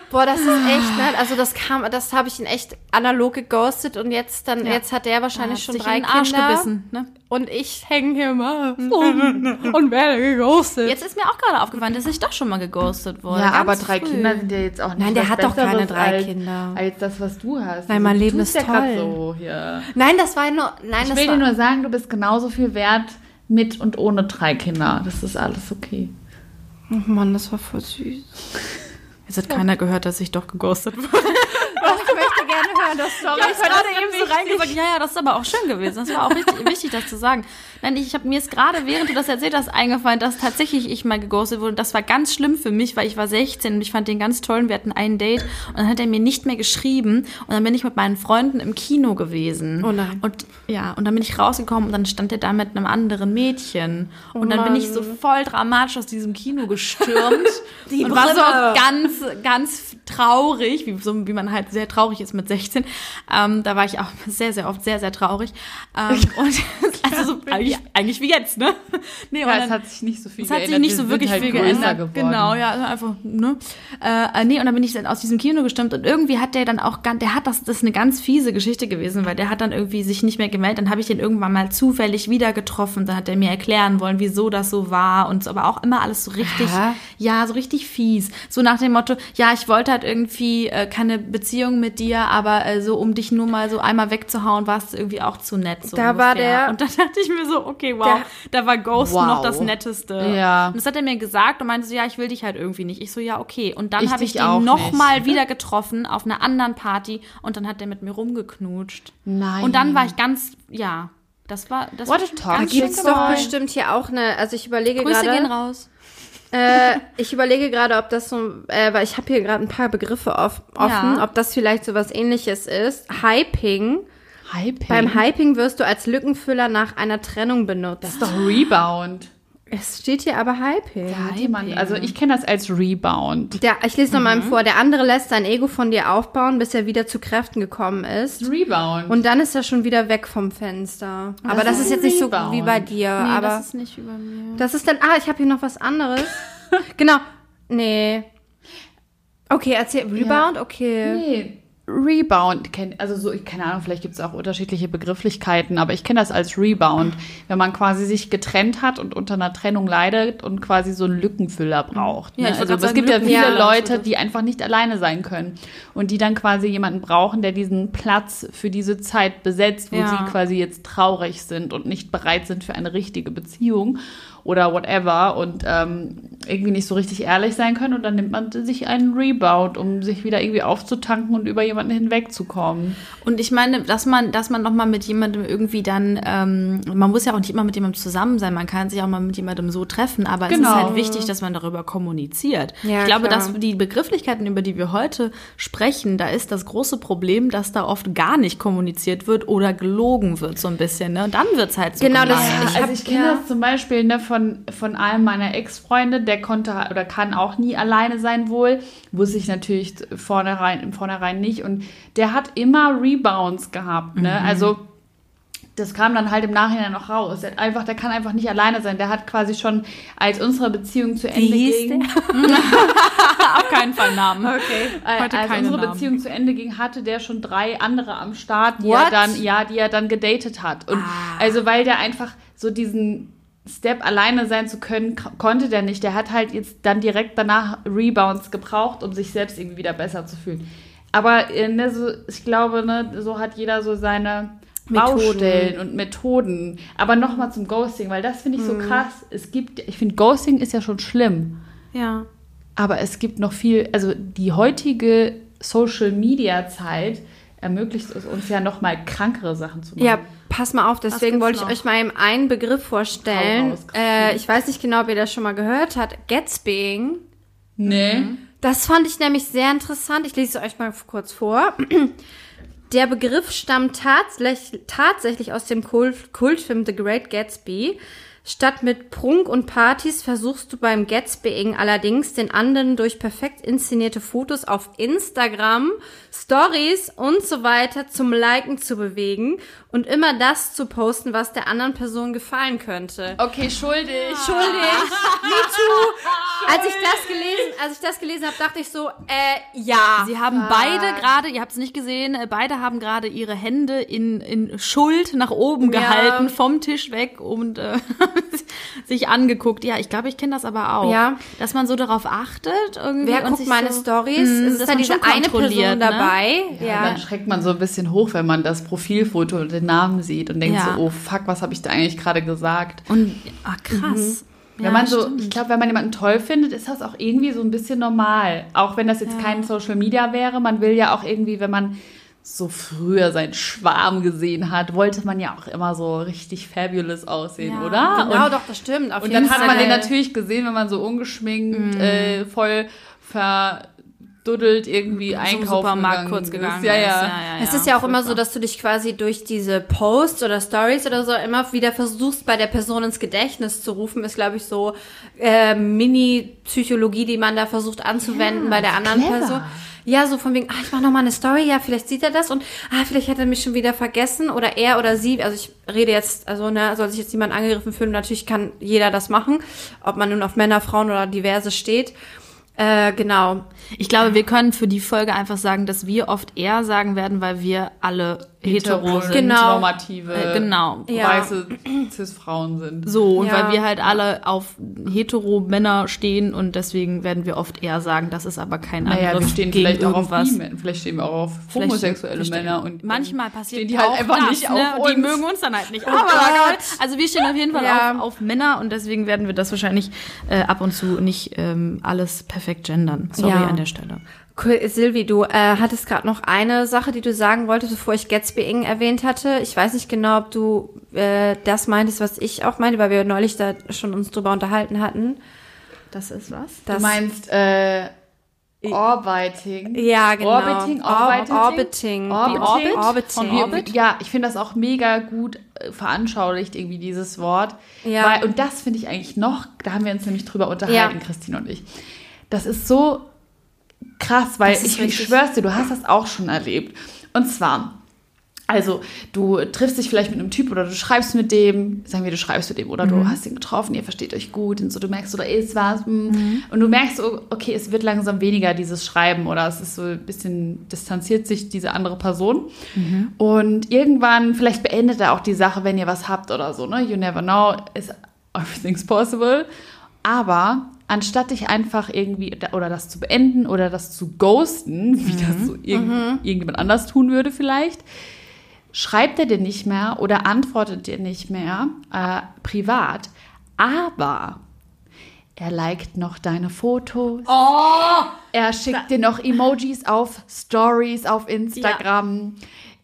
boah, das ist echt, ne? Also das kam, das habe ich ihn echt analog geghostet und jetzt dann, jetzt hat der wahrscheinlich schon sich drei in den Arsch Kinder gebissen, ne? und ich hänge hier mal rum und werde geghostet. Jetzt ist mir auch gerade aufgefallen, dass ich doch schon mal geghostet wurde. ja, Ganz aber drei früh. Kinder sind ja jetzt auch nicht Nein, der hat doch keine drei als, Kinder. Als das, was du hast. Nein, mein Leben ist ja grad toll. so hier. Nein, das war nur, nein, Ich das will war, dir nur sagen, du bist genauso viel wert mit und ohne drei Kinder. Das ist alles okay. oh Mann, das war voll süß. Jetzt hat keiner gehört, dass ich doch geghostet wurde. Ich möchte gerne hören, das Story. Ich habe gerade eben so reingesagt, ja, ja, das ist aber auch schön gewesen. Das war auch richtig, wichtig, das zu sagen. Nein, ich habe mir ist gerade, während du das erzählt hast, eingefallen, dass tatsächlich ich mal geghostet wurde. Das war ganz schlimm für mich, weil ich war 16 und ich fand den ganz toll. und Wir hatten ein Date und dann hat er mir nicht mehr geschrieben und dann bin ich mit meinen Freunden im Kino gewesen. Oh nein. Und ja, und dann bin ich rausgekommen und dann stand er da mit einem anderen Mädchen. Und dann bin ich so voll dramatisch aus diesem Kino gestürmt Die und war so ganz, ganz traurig, wie, so, wie man halt sehr traurig ist mit 16. Ähm, da war ich auch sehr, sehr oft sehr, sehr traurig. Ähm, und Also so, eigentlich, eigentlich wie jetzt, ne? Nee, Ja, und es dann- hat sich nicht so viel es hat geändert. sich nicht Wir so wirklich halt viel geändert. geworden. Genau, ja, also einfach, ne? Äh, äh, nee, und dann bin ich dann aus diesem Kino gestimmt und irgendwie hat der dann auch ganz, der hat das, das ist eine ganz fiese Geschichte gewesen, weil der hat dann irgendwie sich nicht mehr gemeldet. Dann habe ich den irgendwann mal zufällig wieder getroffen. Dann hat er mir erklären wollen, wieso das so war und so, aber auch immer alles so richtig, Hä? ja, so richtig fies. So nach dem Motto, ja, ich wollte halt irgendwie äh, keine Beziehung mit dir, aber äh, so um dich nur mal so einmal wegzuhauen, war es irgendwie auch zu nett. So Da war ungefähr. der- Und dann dachte ich mir so, okay, wow, da war Ghost Wow. noch das Netteste. Ja. Und das hat er mir gesagt und meinte so, ja, ich will dich halt irgendwie nicht. Ich so, ja, okay. Und dann habe ich den noch nicht. mal wieder getroffen auf einer anderen Party und dann hat er mit mir rumgeknutscht. Nein. Und dann war ich ganz, ja, das war, das What war a talk. ganz Da Gibt's doch bestimmt hier auch eine, also ich überlege Grüße gehen gerade, raus. Äh, ich überlege gerade, ob das so, äh, weil ich habe hier gerade ein paar Begriffe off, offen, Ja. ob das vielleicht so was ähnliches ist. Hyping. Hyping. Beim Hyping wirst du als Lückenfüller nach einer Trennung benutzt. Das ist doch Rebound. Es steht hier aber Hyping. Da hat jemand, also ich kenne das als Rebound. Der, ich lese noch mal vor. Der andere lässt sein Ego von dir aufbauen, bis er wieder zu Kräften gekommen ist. Rebound. Und dann ist er schon wieder weg vom Fenster. Aber das, ist ist jetzt nicht so Rebound. wie bei dir. Nee, aber das ist nicht über mir. das ist dann. Ah, ich habe hier noch was anderes. genau. Nee. Okay, erzähl. Rebound? Okay. Nee, Rebound, kenn- also so, ich keine Ahnung, vielleicht gibt es auch unterschiedliche Begrifflichkeiten, aber ich kenne das als Rebound, wenn man quasi sich getrennt hat und unter einer Trennung leidet und quasi so einen Lückenfüller braucht. Ja, ne? wollte Also es gibt ja viele Leute, die einfach nicht alleine sein können und die dann quasi jemanden brauchen, der diesen Platz für diese Zeit besetzt, wo Ja. sie quasi jetzt traurig sind und nicht bereit sind für eine richtige Beziehung oder whatever und ähm, irgendwie nicht so richtig ehrlich sein können und dann nimmt man sich einen Rebound, um sich wieder irgendwie aufzutanken und über jemanden hinwegzukommen. Und ich meine, dass man, dass man noch mal mit jemandem irgendwie dann, ähm, man muss ja auch nicht immer mit jemandem zusammen sein, man kann sich auch mal mit jemandem so treffen, aber es ist Genau. halt wichtig, dass man darüber kommuniziert. Ja, ich glaube, klar. dass die Begrifflichkeiten, über die wir heute sprechen, da ist das große Problem, dass da oft gar nicht kommuniziert wird oder gelogen wird so ein bisschen. Ne? Und dann wird's halt so Genau, das- gemein. Ich also ich kenne ja. das zum Beispiel ne, von, von einem meiner Ex-Freunde, der konnte oder kann auch nie alleine sein wohl. Wusste ich natürlich vornherein, im Vornherein nicht. Und der hat immer Rebounds gehabt. Ne? Mhm. Also das kam dann halt im Nachhinein noch raus. Der, hat einfach, der kann einfach nicht alleine sein. Der hat quasi schon, als unsere Beziehung zu Ende hieß ging, Auf keinen Fall Namen. Okay. Äh, Heute als keine unsere Namen. Beziehung zu Ende ging, hatte der schon drei andere am Start, die What? er dann, ja, die er dann gedatet hat. Und Ah. also weil der einfach so diesen Step alleine sein zu können, konnte der nicht. Der hat halt jetzt dann direkt danach Rebounds gebraucht, um sich selbst irgendwie wieder besser zu fühlen. Aber äh, ne, so, ich glaube, ne, so hat jeder so seine. Baustellen und Methoden. Aber nochmal zum Ghosting, weil das finde ich so Mhm. krass. Es gibt, ich finde, Ghosting ist ja schon schlimm. Ja. Aber es gibt noch viel, also die heutige Social Media Zeit ermöglicht es uns ja noch mal krankere Sachen zu machen. Ja, pass mal auf, deswegen wollte ich noch? euch mal eben einen Begriff vorstellen. Raus. Äh, ich weiß nicht genau, ob ihr das schon mal gehört habt. Gatsbying. Nee. Das fand ich nämlich sehr interessant. Ich lese es euch mal kurz vor. Der Begriff stammt tatsächlich, tatsächlich aus dem Kult, Kultfilm The Great Gatsby. Statt mit Prunk und Partys versuchst du beim Gatsbying allerdings den anderen durch perfekt inszenierte Fotos auf Instagram, Stories und so weiter zum Liken zu bewegen und immer das zu posten, was der anderen Person gefallen könnte. Okay, schuldig. Entschuldigt. Me too. Als ich das gelesen, als ich das gelesen habe, dachte ich so, äh, ja. Sie haben beide gerade, ihr habt es nicht gesehen, äh, beide haben gerade ihre Hände in, in Schuld nach oben Ja. gehalten, vom Tisch weg und äh, sich angeguckt. Ja, ich glaube, ich kenne das aber auch. Ja. Dass man so darauf achtet. Irgendwie Wer und guckt sich meine so, Stories? Es dass ist da diese schon eine Person ne? dabei. Ja. Ja. Dann schreckt man so ein bisschen hoch, wenn man das Profilfoto Namen sieht und denkt Ja. so, oh fuck, was habe ich da eigentlich gerade gesagt? Und, ah, krass. Wenn Ja, man so, stimmt. ich glaube, wenn man jemanden toll findet, ist das auch irgendwie so ein bisschen normal. Auch wenn das jetzt kein Social Media wäre, man will ja auch irgendwie, wenn man so früher seinen Schwarm gesehen hat, wollte man ja auch immer so richtig fabulous aussehen, Ja, oder? Genau, und, doch, das stimmt. Und dann hat man Fall. den natürlich gesehen, wenn man so ungeschminkt, äh, voll verduddelt irgendwie Zum einkaufen Supermarkt gegangen kurz ist. gegangen Ja, ist. ja. Es ist ja auch immer so, dass du dich quasi durch diese Posts oder Stories oder so immer wieder versuchst, bei der Person ins Gedächtnis zu rufen. Ist, glaube ich, so äh, Mini-Psychologie, die man da versucht anzuwenden Ja, bei der anderen clever. Person. Ja, so von wegen, ah, ich mache nochmal eine Story, ja, vielleicht sieht er das und ah, vielleicht hat er mich schon wieder vergessen oder er oder sie, also ich rede jetzt, also ne, soll sich jetzt jemand angegriffen fühlen, natürlich kann jeder das machen, ob man nun auf Männer, Frauen oder diverse steht. Äh, genau. Ich glaube, wir können für die Folge einfach sagen, dass wir oft eher sagen werden, weil wir alle hetero sind. Genau. normative, Äh, genau. Ja. weiße Cis-Frauen sind. So, und Ja. weil wir halt alle auf hetero-Männer stehen und deswegen werden wir oft eher sagen, das ist aber kein Naja, Angriff wir stehen gegen vielleicht auch auf die Männer. Vielleicht stehen wir auch auf Vielleicht- homosexuelle vielleicht- Männer. Und manchmal passiert stehen die halt auch einfach das, nicht ne? auf Die uns. mögen uns dann halt nicht. Oh Aber Gott. also wir stehen auf jeden Fall Ja. auf, auf Männer und deswegen werden wir das wahrscheinlich äh, ab und zu nicht ähm, alles perfekt gendern. Sorry Ja. an der Stelle. Cool, Silvi, du äh, hattest gerade noch eine Sache, die du sagen wolltest, bevor ich Gatsby Ing erwähnt hatte. Ich weiß nicht genau, ob du äh, das meintest, was ich auch meinte, weil wir neulich da schon uns drüber unterhalten hatten. Das ist was? Das, du meinst äh, Orbiting. ja, genau. Orbiting, Orbiting. Orbiting. Orbiting. Orbiting. Orbit? Ja, ich finde das auch mega gut äh, veranschaulicht, irgendwie dieses Wort. Ja. Weil, und das finde ich eigentlich noch, da haben wir uns nämlich drüber unterhalten, Ja. Christine und ich. Das ist so krass, weil ich, ich schwör's dir, du hast das auch schon erlebt. Und zwar, also du triffst dich vielleicht mit einem Typ oder du schreibst mit dem, sagen wir, du schreibst mit dem oder Mhm. du hast ihn getroffen, ihr versteht euch gut und so, du merkst da ist was. mm. Mhm. Und du merkst so, okay, es wird langsam weniger dieses Schreiben oder es ist so ein bisschen, distanziert sich diese andere Person. Mhm. Und irgendwann, vielleicht beendet er auch die Sache, wenn ihr was habt oder so, ne? You never know, is everything's possible. Aber anstatt dich einfach irgendwie oder das zu beenden oder das zu ghosten, wie das so irgend, irgendjemand anders tun würde vielleicht, schreibt er dir nicht mehr oder antwortet dir nicht mehr äh, privat, aber er liked noch deine Fotos. Er schickt dir noch Emojis auf Stories auf Instagram.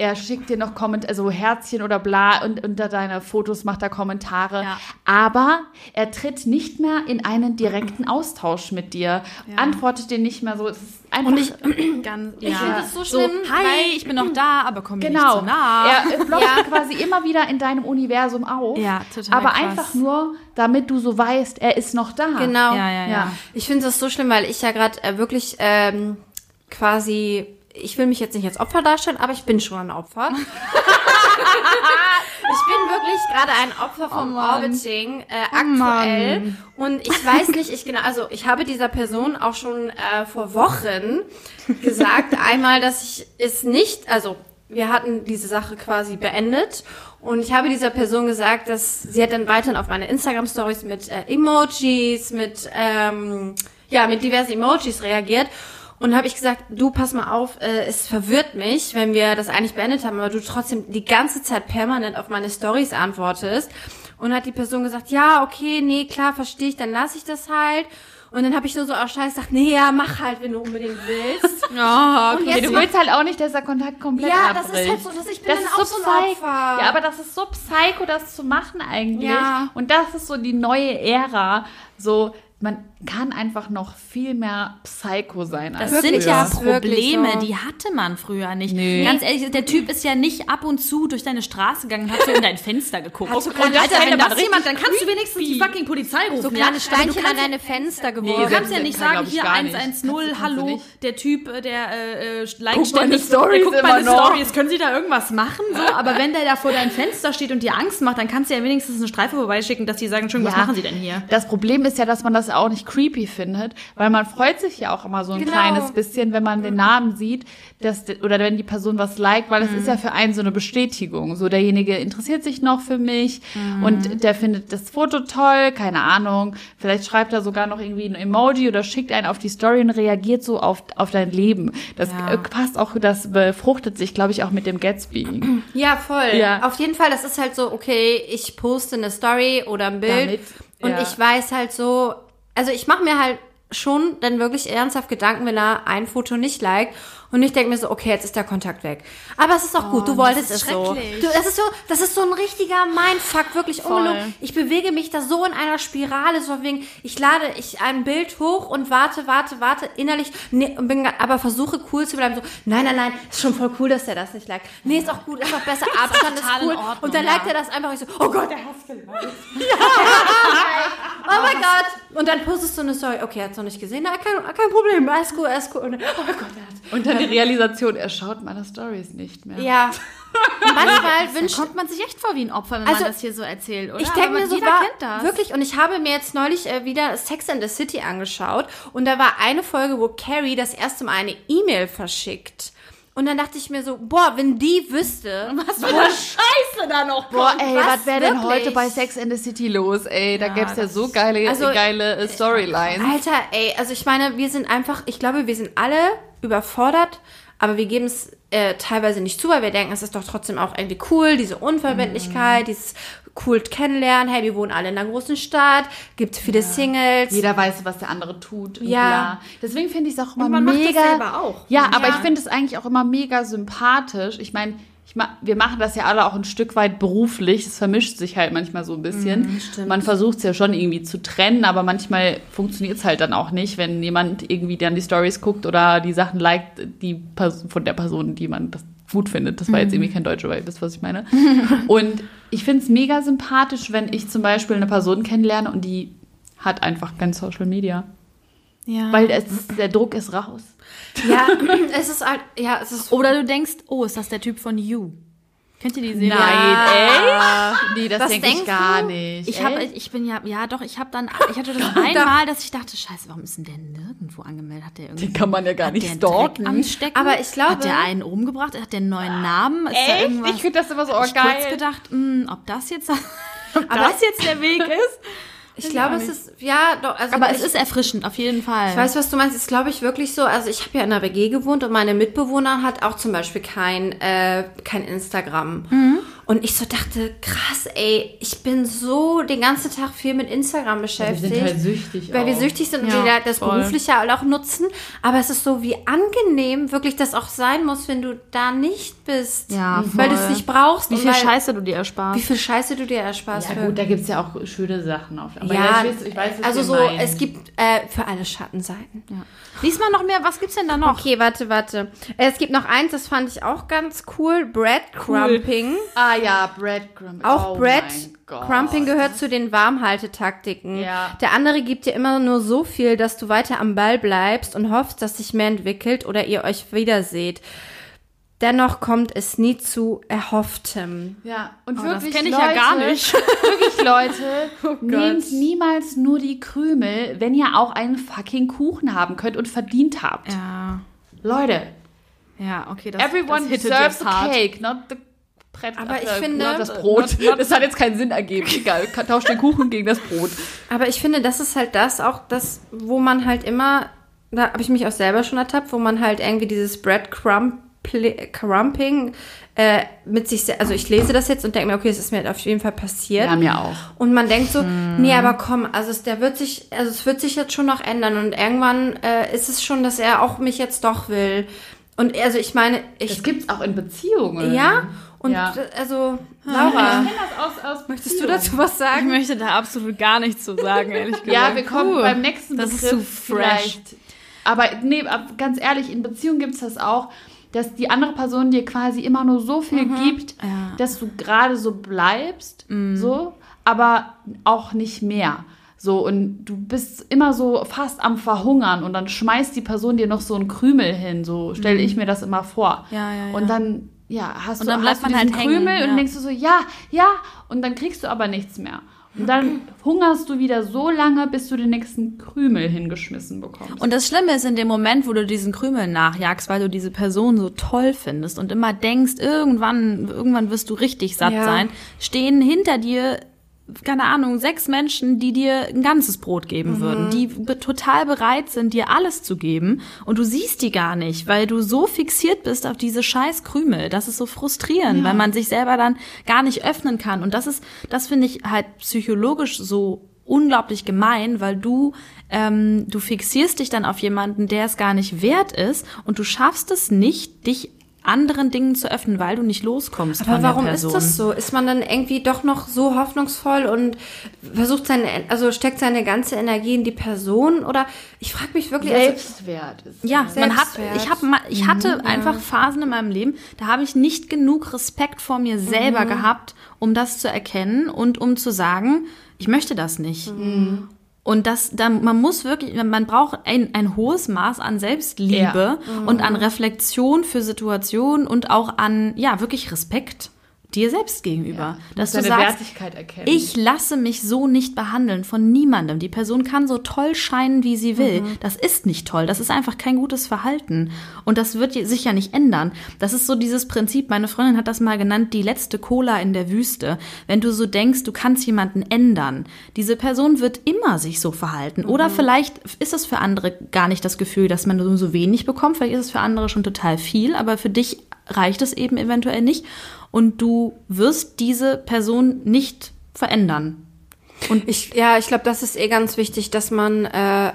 Er schickt dir noch Komment also Herzchen oder bla und unter deine Fotos macht er Kommentare. Ja. Aber er tritt nicht mehr in einen direkten Austausch mit dir, antwortet dir nicht mehr so. Es ist einfach Und ich ganz Ich finde das so schlimm, Hi, weil- ich bin noch da, aber komm mir nicht Genau. zu nah. Er blockt quasi immer wieder in deinem Universum auf. Ja, total Aber krass. einfach nur, damit du so weißt, er ist noch da. Genau. Ja, ja, ja. Ich finde das so schlimm, weil ich ja gerade äh, wirklich ähm, quasi, ich will mich jetzt nicht als Opfer darstellen, aber ich bin schon ein Opfer. ich bin wirklich gerade ein Opfer vom Orbiting äh, aktuell. Und ich weiß nicht, ich genau, also ich habe dieser Person auch schon äh, vor Wochen gesagt, einmal, dass ich es nicht, also wir hatten diese Sache quasi beendet und ich habe dieser Person gesagt, dass sie hat dann weiterhin auf meine Instagram-Stories mit äh, Emojis, mit ähm, ja mit diversen Emojis reagiert und habe ich gesagt, du pass mal auf, äh, es verwirrt mich, wenn wir das eigentlich beendet haben, aber du trotzdem die ganze Zeit permanent auf meine Stories antwortest und hat die Person gesagt, ja okay, nee klar verstehe ich, dann lasse ich das halt. Und dann habe ich nur so aus Scheiß gesagt, nee, ja, mach halt, wenn du unbedingt willst. Oh, Und Ja, jetzt du willst halt auch nicht, dass der Kontakt komplett Ja, abbricht. das ist halt so, dass ich bin Das dann ist auch so so ein psych- Opfer. Ja, aber das ist so psycho, das zu machen eigentlich. Ja. Und das ist so die neue Ära. So, man kann einfach noch viel mehr Psycho sein als Das sind ja das ist wirklich Probleme, so. die hatte man früher nicht. Nee. Ganz ehrlich, der Typ ist ja nicht ab und zu durch deine Straße gegangen, hat so in dein Fenster geguckt. Hast du und Alter, wenn das jemand, dann kannst du wenigstens die fucking Polizei rufen. so ja? kleine Aber du Steinchen an kannst- deine Fenster Du geworfen. kannst ja nicht kann, sagen, hier gar nicht. 110, Kannst du- kannst du hallo, der Typ, äh, der äh, äh, like Guckt meine ständig, Stories der guckt immer meine noch. Stories. Können Sie da irgendwas machen? So, aber wenn der da vor deinem Fenster steht und dir Angst macht, dann kannst du ja wenigstens eine Streife vorbeischicken, dass die sagen, schon, was Ja. machen Sie denn hier? Das Problem ist ja, dass man das auch nicht creepy findet, weil man freut sich ja auch immer so ein Genau. kleines bisschen, wenn man den Namen sieht, dass, oder wenn die Person was liked, weil das Mhm. ist ja für einen so eine Bestätigung. So derjenige interessiert sich noch für mich Mhm. und der findet das Foto toll, keine Ahnung. Vielleicht schreibt er sogar noch irgendwie ein Emoji oder schickt einen auf die Story und reagiert so auf, auf dein Leben. Das Ja. äh, passt auch, das befruchtet sich, glaube ich, auch mit dem Gatsby. Ja, voll. Ja. Auf jeden Fall, das ist halt so, okay, ich poste eine Story oder ein Bild Damit, und ja. ich weiß halt so, also ich mache mir halt schon dann wirklich ernsthaft Gedanken, wenn er ein Foto nicht liked. Und ich denke mir so, okay, jetzt ist der Kontakt weg. Aber es ist auch gut, du wolltest es so. Du, das ist so, das ist so ein richtiger Mindfuck, wirklich ungelogen. Ich bewege mich da so in einer Spirale, so wegen, ich lade ich ein Bild hoch und warte, warte, warte, innerlich, nee, bin, aber versuche cool zu bleiben, so, nein, nein, nein, ist schon voll cool, dass der das nicht liked. Nee, ist auch gut, ist auch besser, Abstand ist cool. Ordnung, und dann ja. liked er das einfach, ich so, oh Gott, der hat's geliked. Oh mein Gott. Und dann postest du eine Story, okay, er hat's noch nicht gesehen, na, kein, kein Problem, alles cool, alles cool. Und oh mein Gott, er hat's. Und dann die Realisation, er schaut meine Stories nicht mehr. Ja. Manchmal wünscht kommt man sich echt vor wie ein Opfer, wenn Also, man das hier so erzählt, oder? Ich denke mir so, jeder war, kennt das. wirklich, und ich habe mir jetzt neulich äh, wieder Sex and the City angeschaut und da war eine Folge, wo Carrie das erste Mal eine E-Mail verschickt. Und dann dachte ich mir so, boah, wenn die wüsste, Was für eine Scheiße da noch kommt. Boah, ey, was, Was wäre denn heute bei Sex in the City los, ey? Da Ja, gäb's ja das so geile, Also, geile äh, Storylines. Alter, ey, also ich meine, wir sind einfach, ich glaube, wir sind alle überfordert, aber wir geben es äh, teilweise nicht zu, weil wir denken, es ist doch trotzdem auch irgendwie cool, diese Unverbindlichkeit, dieses cool kennenlernen, hey, wir wohnen alle in einer großen Stadt, gibt viele Singles. Jeder weiß, was der andere tut. Und Ja. bla. Deswegen finde ich es auch immer man macht das mega. selber auch. Ja, aber Ja. ich finde es eigentlich auch immer mega sympathisch. Ich meine, ich ma wir machen das ja alle auch ein Stück weit beruflich. Es vermischt sich halt manchmal so ein bisschen. Man versucht es ja schon irgendwie zu trennen, aber manchmal funktioniert es halt dann auch nicht, wenn jemand irgendwie dann die Stories guckt oder die Sachen liked, die Pers von der Person, die man das gut findet. Das war jetzt irgendwie kein Deutscher, weil ihr wisst, was ich meine. und ich finde es mega sympathisch, wenn ich zum Beispiel eine Person kennenlerne und die hat einfach kein Social Media. Ja. Weil es, der Druck ist raus. Ja, es ist halt, ja, es ist Oder du denkst, oh, ist das der Typ von You? Kennt ihr die Serie? echt? Nee, das, Das denke ich gar du? nicht. Ich habe, Echt? ich bin ja, ja doch, ich habe dann, ich hatte das einmal, dass ich dachte, scheiße, warum ist denn der nirgendwo angemeldet? Hat der irgendwie, Den kann man ja gar nicht stalken. Dreck am Stecken? Aber ich glaube- Hat der einen umgebracht? Hat der einen neuen Namen? Ist da Echt? Ich finde das immer so oh, Hab ich kurz geil. gedacht, mh, ob das jetzt, ob das jetzt der Weg ist? Ich glaube, es ist, ja, doch, also Aber ich, es ist erfrischend, auf jeden Fall. Ich weiß, was du meinst. Ist, glaube ich, wirklich so. Also ich habe ja in einer WG gewohnt und meine Mitbewohner hat auch zum Beispiel kein, äh, kein Instagram. Und ich so dachte, krass, ey, ich bin so den ganzen Tag viel mit Instagram beschäftigt. sind halt süchtig Weil wir auch. süchtig sind und Ja, wir das voll. berufliche auch nutzen. Aber es ist so, wie angenehm wirklich das auch sein muss, wenn du da nicht bist. Ja, Weil du voll. es nicht brauchst. Wie viel weil, Scheiße du dir ersparst. Wie viel Scheiße du dir ersparst. Ja für- gut, da gibt es ja auch schöne Sachen. Auf, aber ja, ich weiß, ich weiß was also so, meint. es gibt äh, für alle Schattenseiten. ja. Lies mal noch mehr, was gibt's denn da noch? Okay, warte, warte. Äh, Es gibt noch eins, das fand ich auch ganz cool. Breadcrumping. Ah ja, Breadcrumb. Auch oh Bread mein Gott. Crumping gehört zu den Warmhaltetaktiken. Ja. Der andere gibt dir immer nur so viel, dass du weiter am Ball bleibst und hoffst, dass sich mehr entwickelt oder ihr euch wiederseht. Dennoch kommt es nie zu Erhofftem. Ja, und Oh, das wirklich kenn ich Leute, ja gar nicht. Wirklich, Leute, nehmt niemals nur die Krümel, wenn ihr auch einen fucking Kuchen haben könnt und verdient habt. Ja. Leute, Ja, okay, das, everyone das deserves hart. cake, not the Brett. Aber ich äh, finde- not das Brot. das hat jetzt keinen Sinn ergeben. Egal, tauscht den Kuchen gegen das Brot. Aber ich finde, das ist halt das auch das, wo man halt immer, da habe ich mich auch selber schon ertappt, wo man halt irgendwie dieses Breadcrumping äh, mit sich, also ich lese das jetzt und denke mir, okay, es ist mir halt auf jeden Fall passiert. Ja, mir auch. Und man denkt so, Hm. nee, aber komm, also es, der wird sich, also es wird sich jetzt schon noch ändern und irgendwann äh, ist es schon, dass er auch mich jetzt doch will. Und also ich meine, Das ich, gibt's auch in Beziehungen. ja, und Ja. also Laura, das aus, aus möchtest du dazu was Ich sagen? möchte da absolut gar nichts zu sagen, ehrlich gesagt. Ja, wir kommen Puh. beim nächsten Das ist Begriff zu fresh. vielleicht. Aber nee, ganz ehrlich, in Beziehungen gibt es das auch, dass die andere Person dir quasi immer nur so viel gibt, Ja. dass du gerade so bleibst, so, aber auch nicht mehr. So, und du bist immer so fast am Verhungern und dann schmeißt die Person dir noch so einen Krümel hin, so stelle ich mir das immer vor. Ja, ja, ja. Und dann, ja, hast Und du, dann hast du diesen halt hängen, Krümel und denkst du so, ja, ja, und dann kriegst du aber nichts mehr. Und dann hungerst du wieder so lange, bis du den nächsten Krümel hingeschmissen bekommst. Und das Schlimme ist in dem Moment, wo du diesen Krümel nachjagst, weil du diese Person so toll findest und immer denkst, irgendwann, irgendwann wirst du richtig satt Ja. sein, stehen hinter dir keine Ahnung, sechs Menschen, die dir ein ganzes Brot geben würden, die be total bereit sind, dir alles zu geben und du siehst die gar nicht, weil du so fixiert bist auf diese scheiß Krümel. Das ist so frustrierend, weil man sich selber dann gar nicht öffnen kann. Und das ist, das finde ich halt psychologisch so unglaublich gemein, weil du ähm, du fixierst dich dann auf jemanden, der es gar nicht wert ist und du schaffst es nicht, dich anderen Dingen zu öffnen, weil du nicht loskommst Aber von warum der ist das so? Ist man dann irgendwie doch noch so hoffnungsvoll und versucht seine, also steckt seine ganze Energie in die Person? Oder ich frage mich wirklich, also, Selbstwert ist. Ja, man hat, Selbstwert. ich, hab, ich hatte einfach Phasen in meinem Leben, da habe ich nicht genug Respekt vor mir selber gehabt, um das zu erkennen und um zu sagen, ich möchte das nicht. Und das, dann, man muss wirklich, man braucht ein, ein hohes Maß an Selbstliebe und an Reflexion für Situationen und auch an, ja, wirklich Respekt dir selbst gegenüber. dass du sagst, Wertigkeit erkennen. ich lasse mich so nicht behandeln von niemandem. Die Person kann so toll scheinen, wie sie will. Das ist nicht toll. Das ist einfach kein gutes Verhalten. Und das wird sich ja nicht ändern. Das ist so dieses Prinzip. Meine Freundin hat das mal genannt, die letzte Cola in der Wüste. Wenn du so denkst, du kannst jemanden ändern. Diese Person wird immer sich so verhalten. Oder vielleicht ist es für andere gar nicht das Gefühl, dass man nur so wenig bekommt. Vielleicht ist es für andere schon total viel. Aber für dich reicht es eben eventuell nicht. Und du wirst diese Person nicht verändern. Und ich, ja, ich glaube, das ist eh ganz wichtig, dass man äh,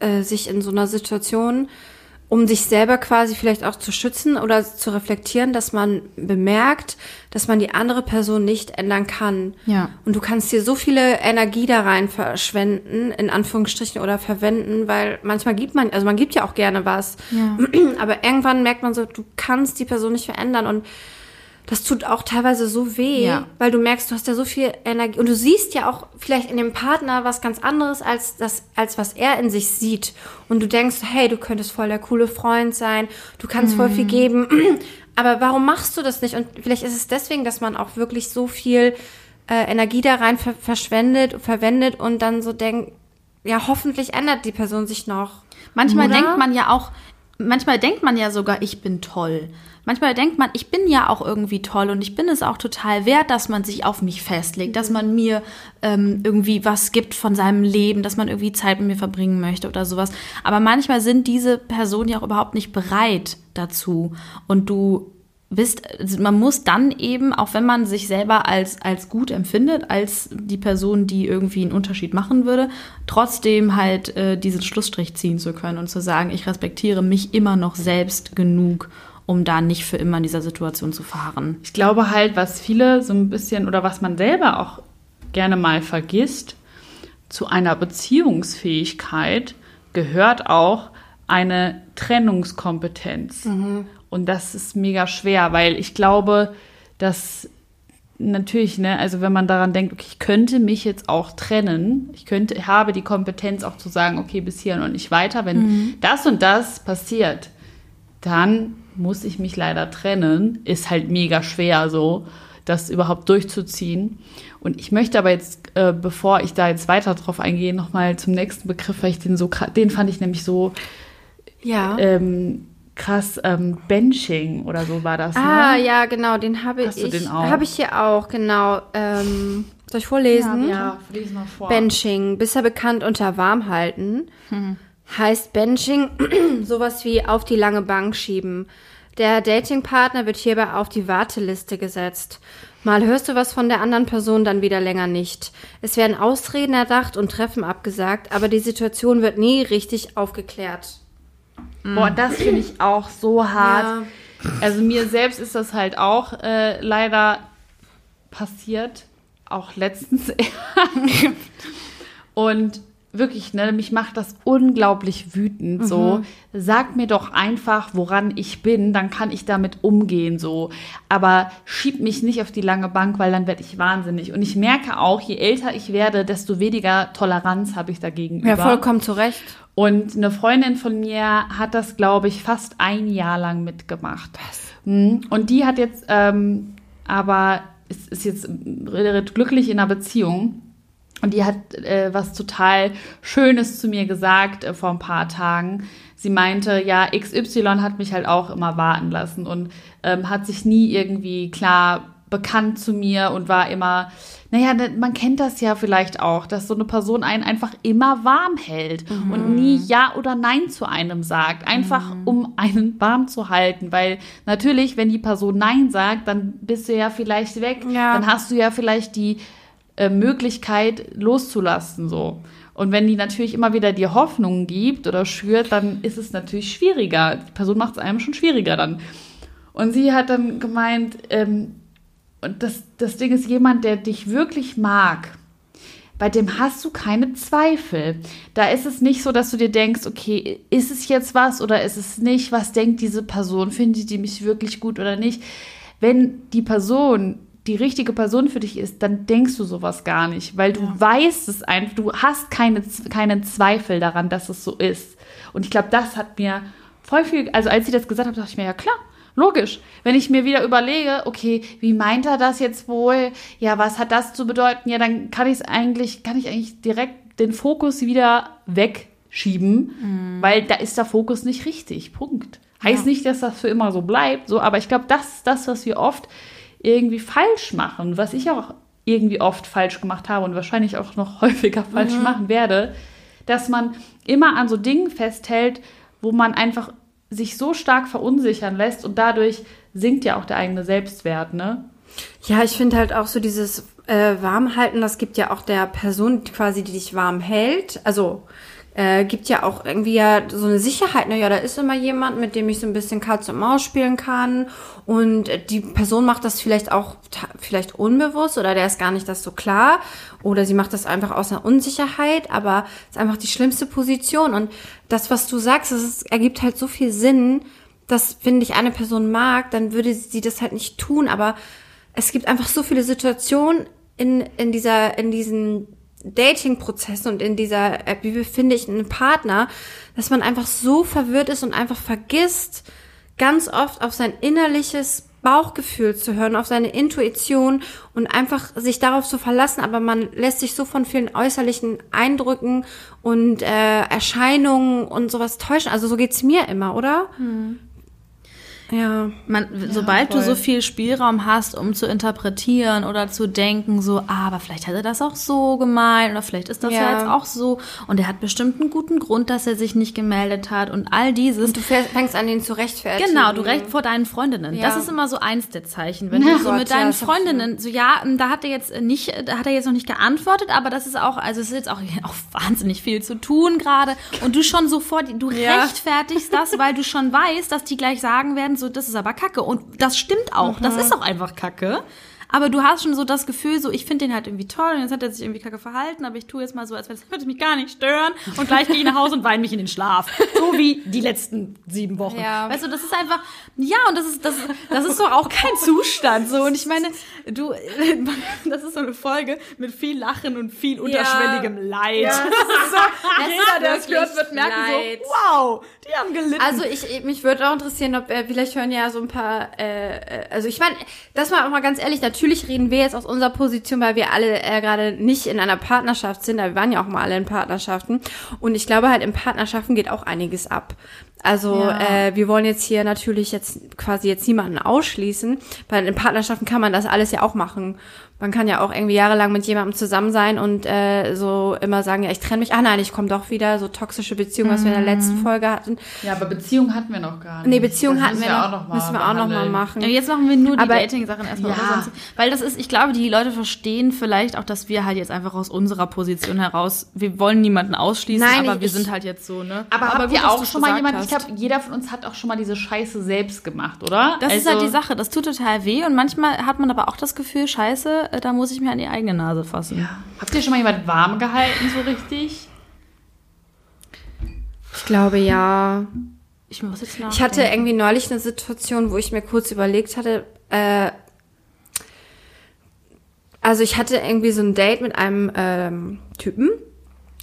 äh, sich in so einer Situation, um sich selber quasi vielleicht auch zu schützen oder zu reflektieren, dass man bemerkt, dass man die andere Person nicht ändern kann. Ja. Und du kannst dir so viele Energie da rein verschwenden, in Anführungsstrichen, oder verwenden, weil manchmal gibt man, also man gibt ja auch gerne was. Ja. Aber irgendwann merkt man so, du kannst die Person nicht verändern und das tut auch teilweise so weh, Ja. weil du merkst, du hast ja so viel Energie und du siehst ja auch vielleicht in dem Partner was ganz anderes als das, als was er in sich sieht. Und du denkst, hey, du könntest voll der coole Freund sein, du kannst voll viel geben. Aber warum machst du das nicht? Und vielleicht ist es deswegen, dass man auch wirklich so viel äh, Energie da rein ver verschwendet, verwendet und dann so denkt, ja, hoffentlich ändert die Person sich noch. Manchmal Oder? denkt man ja auch, manchmal denkt man ja sogar, ich bin toll. Manchmal denkt man, ich bin ja auch irgendwie toll und ich bin es auch total wert, dass man sich auf mich festlegt, dass man mir ähm, irgendwie was gibt von seinem Leben, dass man irgendwie Zeit mit mir verbringen möchte oder sowas. Aber manchmal sind diese Personen ja auch überhaupt nicht bereit dazu. Und du bist, man muss dann eben, auch wenn man sich selber als, als gut empfindet, als die Person, die irgendwie einen Unterschied machen würde, trotzdem halt äh, diesen Schlussstrich ziehen zu können und zu sagen, ich respektiere mich immer noch selbst genug, um da nicht für immer in dieser Situation zu verharren. Ich glaube halt, was viele so ein bisschen oder was man selber auch gerne mal vergisst, zu einer Beziehungsfähigkeit gehört auch eine Trennungskompetenz. Und das ist mega schwer, weil ich glaube, dass natürlich, ne, also wenn man daran denkt, okay, ich könnte mich jetzt auch trennen, ich könnte, habe die Kompetenz auch zu sagen, okay, bis hier und nicht weiter, wenn das und das passiert, dann muss ich mich leider trennen. Ist halt mega schwer so, das überhaupt durchzuziehen. Und ich möchte aber jetzt, äh, bevor ich da jetzt weiter drauf eingehe, nochmal zum nächsten Begriff, weil ich den so den fand ich nämlich so Ja. ähm, krass, ähm, Benching oder so war das. Ah, ne? ja, genau, den habe Hast du ich. den auch? Habe ich hier auch, genau. Ähm, soll ich vorlesen? Ja, lies mal vor. Benching, bisher bekannt unter Warmhalten, heißt Benching sowas wie auf die lange Bank schieben. Der Datingpartner wird hierbei auf die Warteliste gesetzt. Mal hörst du was von der anderen Person, dann wieder länger nicht. Es werden Ausreden erdacht und Treffen abgesagt, aber die Situation wird nie richtig aufgeklärt. Boah, das finde ich auch so hart. Ja. Also mir selbst ist das halt auch äh, leider passiert, auch letztens. Und wirklich, ne, mich macht das unglaublich wütend. So, sag mir doch einfach, woran ich bin, dann kann ich damit umgehen. So, aber schieb mich nicht auf die lange Bank, weil dann werde ich wahnsinnig. Und ich merke auch, je älter ich werde, desto weniger Toleranz habe ich dagegen. Ja, vollkommen zu Recht. Und eine Freundin von mir hat das, glaube ich, fast ein Jahr lang mitgemacht. Mhm. Und die hat jetzt, ähm, aber ist, ist jetzt glücklich in einer Beziehung. Und die hat äh, was total Schönes zu mir gesagt äh, vor ein paar Tagen. Sie meinte, ja, XY hat mich halt auch immer warten lassen und ähm, hat sich nie irgendwie klar bekannt zu mir und war immer, naja, man kennt das ja vielleicht auch, dass so eine Person einen einfach immer warm hält und nie Ja oder Nein zu einem sagt. Einfach um einen warm zu halten. Weil natürlich, wenn die Person Nein sagt, dann bist du ja vielleicht weg. Ja. Dann hast du ja vielleicht die äh, Möglichkeit loszulassen, so. Und wenn die natürlich immer wieder die Hoffnung gibt oder schürt, dann ist es natürlich schwieriger. Die Person macht es einem schon schwieriger dann. Und sie hat dann gemeint, ähm, das, das Ding ist jemand, der dich wirklich mag, bei dem hast du keine Zweifel. Da ist es nicht so, dass du dir denkst, okay, ist es jetzt was oder ist es nicht? Was denkt diese Person? Findet die mich wirklich gut oder nicht? Wenn die Person die richtige Person für dich ist, dann denkst du sowas gar nicht, weil du ja. weißt es einfach, du hast keine, keinen Zweifel daran, dass es so ist. Und ich glaube, das hat mir voll viel, also als sie das gesagt hat, dachte ich mir, ja klar, logisch. Wenn ich mir wieder überlege, okay, wie meint er das jetzt wohl? Ja, was hat das zu bedeuten? Ja, dann kann ich es eigentlich, kann ich eigentlich direkt den Fokus wieder wegschieben, mhm. weil da ist der Fokus nicht richtig. Punkt. Heißt ja. nicht, dass das für immer so bleibt, so, aber ich glaube, das ist das, was wir oft irgendwie falsch machen, was ich auch irgendwie oft falsch gemacht habe und wahrscheinlich auch noch häufiger falsch mhm. machen werde, dass man immer an so Dingen festhält, wo man einfach sich so stark verunsichern lässt und dadurch sinkt ja auch der eigene Selbstwert, ne? Ja, ich finde halt auch so dieses äh, Warmhalten, das gibt ja auch der Person quasi, die dich warm hält. Also äh, gibt ja auch irgendwie ja so eine Sicherheit, naja, da ist immer jemand, mit dem ich so ein bisschen Katz und Maus spielen kann. Und die Person macht das vielleicht auch vielleicht unbewusst oder der ist gar nicht das so klar. Oder sie macht das einfach aus einer Unsicherheit, aber ist einfach die schlimmste Position. Und das, was du sagst, das ist, ergibt halt so viel Sinn, dass wenn dich eine Person mag, dann würde sie das halt nicht tun, aber es gibt einfach so viele Situationen in, in dieser, in diesen Dating-Prozess und in dieser App, wie finde ich einen Partner, dass man einfach so verwirrt ist und einfach vergisst, ganz oft auf sein innerliches Bauchgefühl zu hören, auf seine Intuition und einfach sich darauf zu verlassen, aber man lässt sich so von vielen äußerlichen Eindrücken und äh, Erscheinungen und sowas täuschen. Also so geht's mir immer, oder? Hm. Ja. Man, sobald voll. du so viel Spielraum hast, um zu interpretieren oder zu denken, so, ah, aber vielleicht hat er das auch so gemeint oder vielleicht ist das ja. ja. jetzt auch so und er hat bestimmt einen guten Grund, dass er sich nicht gemeldet hat und all dieses. Und du fängst an, ihn zu rechtfertigen. Genau, du recht vor deinen Freundinnen. Ja. Das ist immer so eins der Zeichen. Wenn du so Gott, mit deinen ja, Freundinnen, so, ja, da hat er jetzt nicht, da hat er jetzt noch nicht geantwortet, aber das ist auch, also es ist jetzt auch, auch wahnsinnig viel zu tun gerade und du schon sofort, du rechtfertigst das, weil du schon weißt, dass die gleich sagen werden, so, das ist aber Kacke. Und das stimmt auch. Mhm. Das ist auch einfach Kacke. Aber du hast schon so das Gefühl, so ich finde den halt irgendwie toll und jetzt hat er sich irgendwie kacke verhalten, aber ich tue jetzt mal so, als würde es mich gar nicht stören und gleich gehe ich nach Hause und weine mich in den Schlaf. So wie die letzten sieben Wochen. Ja. Weißt du, das ist einfach, ja, und das ist, das, das ist doch auch kein Zustand. So, und ich meine, du, das ist so eine Folge mit viel Lachen und viel unterschwelligem ja. Leid. Ja. so, jeder, der es hört, wird merken Leid. so, wow, die haben gelitten. Also ich, mich würde auch interessieren, ob, äh, vielleicht hören ja so ein paar, äh, äh also ich meine, das mal auch mal ganz ehrlich, natürlich reden wir jetzt aus unserer Position, weil wir alle äh, gerade nicht in einer Partnerschaft sind, aber wir waren ja auch mal alle in Partnerschaften. Und ich glaube halt, in Partnerschaften geht auch einiges ab. Also ja. äh, wir wollen jetzt hier natürlich jetzt quasi jetzt niemanden ausschließen, weil in Partnerschaften kann man das alles ja auch machen man kann ja auch irgendwie jahrelang mit jemandem zusammen sein und äh, so immer sagen, ja, ich trenne mich. Ah nein, ich komme doch wieder. So toxische Beziehungen, was wir in der letzten mhm. Folge hatten. Ja, aber Beziehung hatten wir noch gar nicht. Nee, Beziehung hatten wir, noch, noch müssen wir auch noch mal machen. Ja, jetzt machen wir nur die Dating-Sachen erstmal. Ja. Sonst, weil das ist, ich glaube, die Leute verstehen vielleicht auch, dass wir halt jetzt einfach aus unserer Position heraus, wir wollen niemanden ausschließen, nein, aber wir sind halt jetzt so, ne? Aber, aber habt ihr auch schon mal jemanden, ich glaube, jeder von uns hat auch schon mal diese Scheiße selbst gemacht, oder? Das also, ist halt die Sache, das tut total weh und manchmal hat man aber auch das Gefühl, scheiße, äh, da muss ich mir an die eigene Nase fassen. Ja. Habt ihr schon mal jemand warm gehalten, so richtig? Ich glaube ja. Ich muss jetzt nachdenken. Ich hatte irgendwie neulich eine Situation, wo ich mir kurz überlegt hatte, äh, also ich hatte irgendwie so ein Date mit einem ähm, Typen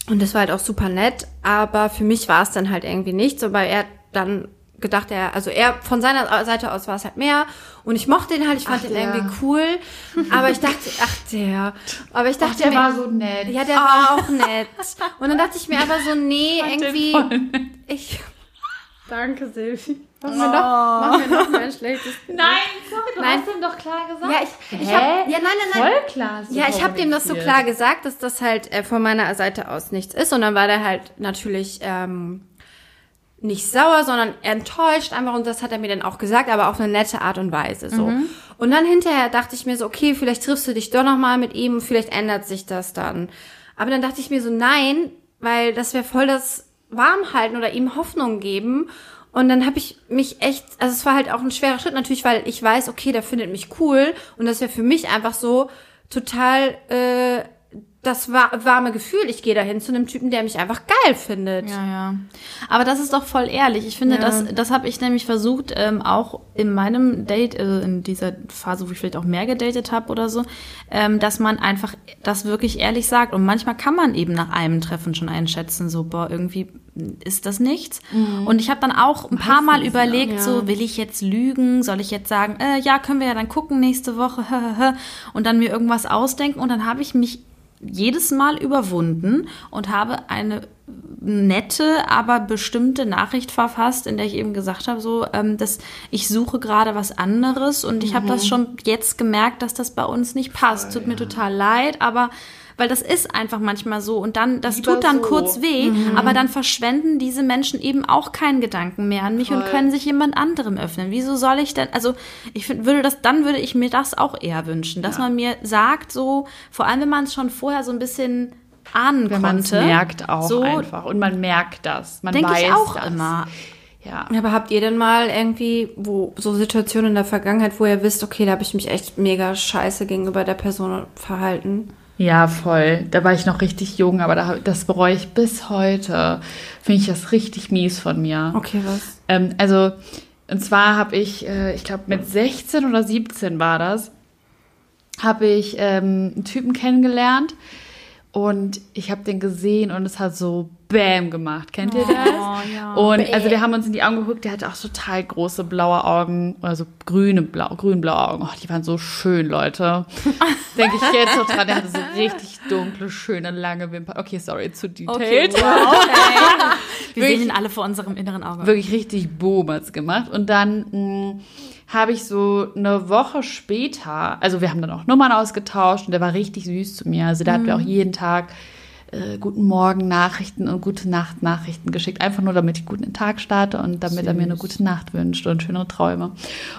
und das war halt auch super nett, aber für mich war es dann halt irgendwie nicht so, weil er dann gedacht, er, also er von seiner Seite aus war es halt mehr und ich mochte den halt, ich fand ach, den der. irgendwie cool, aber ich dachte, ach der, aber ich dachte ach, der mir, war so nett. Ja, der oh. war auch nett. Und dann dachte ich mir aber so, nee, irgendwie, ich, danke Silvi. Machen wir, oh. noch, machen wir noch mal ein schlechtes Nein, sorry, du nein. hast ihm doch klar gesagt. Ja, ich, ich hab, ja, nein, nein, nein. Voll klar. So ja, ich habe dem das so klar gesagt, dass das halt äh, von meiner Seite aus nichts ist. Und dann war der halt natürlich ähm, nicht sauer, sondern enttäuscht einfach und das hat er mir dann auch gesagt, aber auf eine nette Art und Weise so. Mhm. Und dann hinterher dachte ich mir so, okay, vielleicht triffst du dich doch noch mal mit ihm, vielleicht ändert sich das dann. Aber dann dachte ich mir so, nein, weil das wäre voll das Warmhalten oder ihm Hoffnung geben. Und dann habe ich mich echt, also es war halt auch ein schwerer Schritt natürlich, weil ich weiß, okay, der findet mich cool und das wäre für mich einfach so total äh, das war, warme Gefühl. Ich gehe dahin zu einem Typen, der mich einfach geil findet. Ja, ja. Aber das ist doch voll ehrlich. Ich finde, Ja. das, das habe ich nämlich versucht, ähm, auch in meinem Date, äh, in dieser Phase, wo ich vielleicht auch mehr gedatet habe oder so, ähm, dass man einfach das wirklich ehrlich sagt. Und manchmal kann man eben nach einem Treffen schon einschätzen, so, boah, irgendwie ist das nichts. Und ich habe dann auch ein paar Mal überlegt, so, will ich jetzt lügen? Soll ich jetzt sagen, äh, ja, können wir ja dann gucken nächste Woche, und dann mir irgendwas ausdenken. Und dann habe ich mich jedes Mal überwunden und habe eine nette, aber bestimmte Nachricht verfasst, in der ich eben gesagt habe, so, ähm, dass ich suche gerade was anderes und ich habe das schon jetzt gemerkt, dass das bei uns nicht passt. Tut mir total leid, aber weil das ist einfach manchmal so und dann, das Lieber tut dann so. kurz weh, aber dann verschwenden diese Menschen eben auch keinen Gedanken mehr an mich und können sich jemand anderem öffnen. Wieso soll ich denn, also ich find, würde das, dann würde ich mir das auch eher wünschen, dass man mir sagt, so, vor allem wenn man es schon vorher so ein bisschen ahnen Wenn man konnte. merkt auch so, einfach. Und man merkt das. Man Denke weiß ich auch das. immer. Ja. Aber habt ihr denn mal irgendwie, wo so Situationen in der Vergangenheit, wo ihr wisst, okay, da habe ich mich echt mega scheiße gegenüber der Person verhalten? Ja, voll. Da war ich noch richtig jung, aber da, das bereue ich bis heute. Finde ich das richtig mies von mir. Okay, was? Ähm, also, und zwar habe ich, äh, ich glaube mit 16 oder 17 war das, habe ich ähm, einen Typen kennengelernt und ich habe den gesehen und es hat so Bäm gemacht. Kennt ihr das? ja. Und also wir haben uns in die Augen geguckt, der hatte auch total große blaue Augen, oder so grüne, blau, grün-blaue Augen. Oh, die waren so schön, Leute. Denke ich jetzt noch dran, der hatte so richtig dunkle, schöne, lange Wimpern. Okay, sorry, zu detailed. Wir sehen ihn alle vor unserem inneren Auge. Wirklich richtig Boomers gemacht. Und dann mh, habe ich so eine Woche später, also wir haben dann auch Nummern ausgetauscht und der war richtig süß zu mir. Also der hat mir auch jeden Tag äh, guten Morgen Nachrichten und gute Nacht Nachrichten geschickt, einfach nur damit ich gut in den Tag starte und damit er mir eine gute Nacht wünscht und schöne Träume.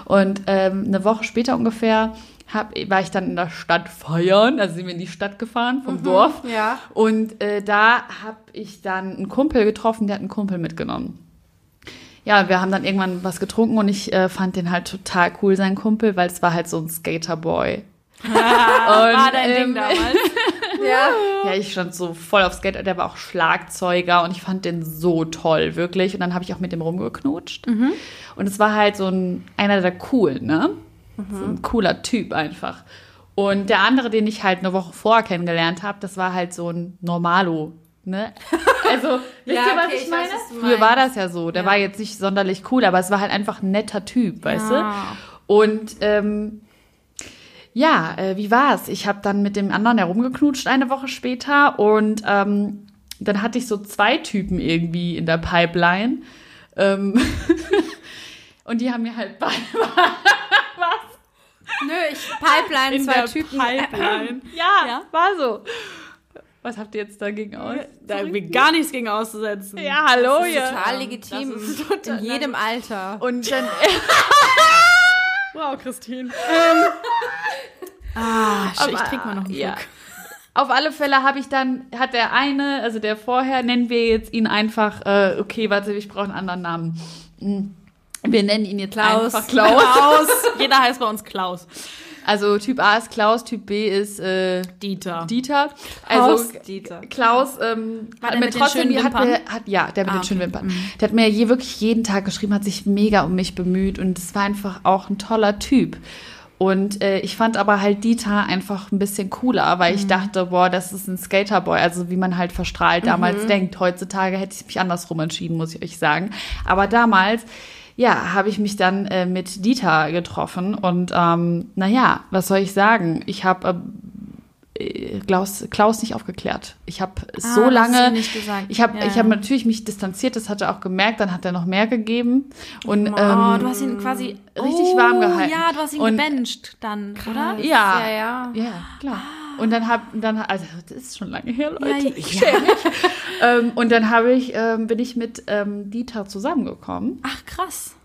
Und ähm, eine Woche später ungefähr hab, war ich dann in der Stadt feiern, also sind wir in die Stadt gefahren vom Dorf. ja. Und äh, da habe ich dann einen Kumpel getroffen, der hat einen Kumpel mitgenommen. Ja, wir haben dann irgendwann was getrunken und ich äh, fand den halt total cool, sein Kumpel, weil es war halt so ein Skaterboy. war dein ähm, Ding damals. Ja, ich stand so voll auf Skater, der war auch Schlagzeuger und ich fand den so toll, wirklich. Und dann habe ich auch mit dem rumgeknutscht. Und es war halt so ein, einer der coolen, ne? So ein cooler Typ einfach. Und der andere, den ich halt eine Woche vorher kennengelernt habe, das war halt so ein Normalo, ne? Also, wisst Ja, ihr, was okay, ich meine? weiß, was Früher war das ja so. Der war jetzt nicht sonderlich cool, aber es war halt einfach ein netter Typ, weißt Ja. du? Und ähm, ja, äh, wie war's? Ich habe dann mit dem anderen herumgeknutscht eine Woche später und ähm, dann hatte ich so zwei Typen irgendwie in der Pipeline. Ähm, und die haben mir halt beide Nö, ich Pipeline, zwei Typen. Pipeline. Ja, Ja? war so. Was habt ihr jetzt dagegen aus? Da habe ich gar nichts gegen auszusetzen. Ja, hallo, Das ist ja. total legitim. ist total- in jedem Alter. Und dann, Wow, Christine. ah, ich Aber, trinke mal noch einen ja. Schluck. Auf alle Fälle habe ich dann, hat der eine, also der vorher, nennen wir jetzt ihn einfach, äh, okay, warte, ich brauche einen anderen Namen. Hm. Wir nennen ihn jetzt Klaus. einfach Klaus. Klaus. Jeder heißt bei uns Klaus. Also Typ A ist Klaus, Typ B ist äh, Dieter. Dieter. Also Dieter. Klaus ähm, War hat mir mit den trotzdem, die hat mir, hat, ja, der mit Ah, den schönen okay. Wimpern. Der hat mir je, wirklich jeden Tag geschrieben, hat sich mega um mich bemüht und es war einfach auch ein toller Typ. Und äh, ich fand aber halt Dieter einfach ein bisschen cooler, weil Mhm. ich dachte, boah, das ist ein Skaterboy, also wie man halt verstrahlt damals Mhm. denkt. Heutzutage hätte ich mich andersrum entschieden, muss ich euch sagen. Aber damals, ja, habe ich mich dann äh, mit Dieter getroffen und ähm, naja, was soll ich sagen? Ich habe äh, Klaus, Klaus nicht aufgeklärt. Ich habe so Ah, hast lange, du nicht gesagt. ich habe Ja, ich habe natürlich mich distanziert, das hat er auch gemerkt, dann hat er noch mehr gegeben und Oh, ähm, du hast ihn quasi richtig oh, warm gehalten. Ja, du hast ihn Und- gebencht dann, oder? ja, Ja, ja. ja, klar. Und dann hab, dann, also das ist schon lange her, Leute. Ja, ich ja. ähm, und dann habe ich, ähm, bin ich mit ähm, Dieter zusammengekommen. Ach krass.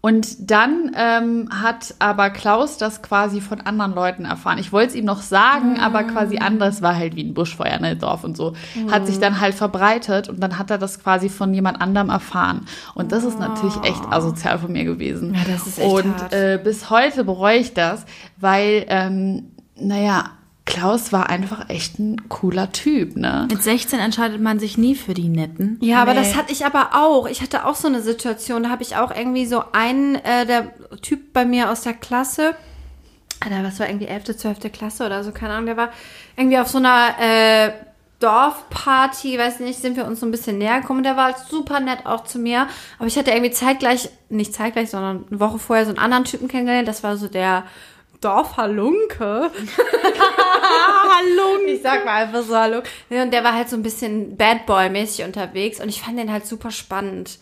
Und dann ähm, hat aber Klaus das quasi von anderen Leuten erfahren. Ich wollte es ihm noch sagen, Mhm. aber quasi anders war halt wie ein Buschfeuer, ne, Dorf und so. Hat Mhm. sich dann halt verbreitet und dann hat er das quasi von jemand anderem erfahren. Und das ist natürlich echt asozial von mir gewesen. Ja, das ist echt Und hart. äh, bis heute bereue ich das, weil, ähm, naja, Klaus war einfach echt ein cooler Typ, ne? Mit 16 entscheidet man sich nie für die Netten. Ja, aber Nee. das hatte ich aber auch. Ich hatte auch so eine Situation, da habe ich auch irgendwie so einen, äh, der Typ bei mir aus der Klasse, Alter, was war irgendwie 11., 12. Klasse oder so, keine Ahnung, der war irgendwie auf so einer äh, Dorfparty, weiß nicht, sind wir uns so ein bisschen näher gekommen. Der war super nett auch zu mir. Aber ich hatte irgendwie zeitgleich, nicht zeitgleich, sondern eine Woche vorher so einen anderen Typen kennengelernt. Das war so der Dorfhalunke. Halunke. Ich sag mal einfach so Hallo. Ja, Und der war halt so ein bisschen Bad Boy-mäßig unterwegs und ich fand den halt super spannend.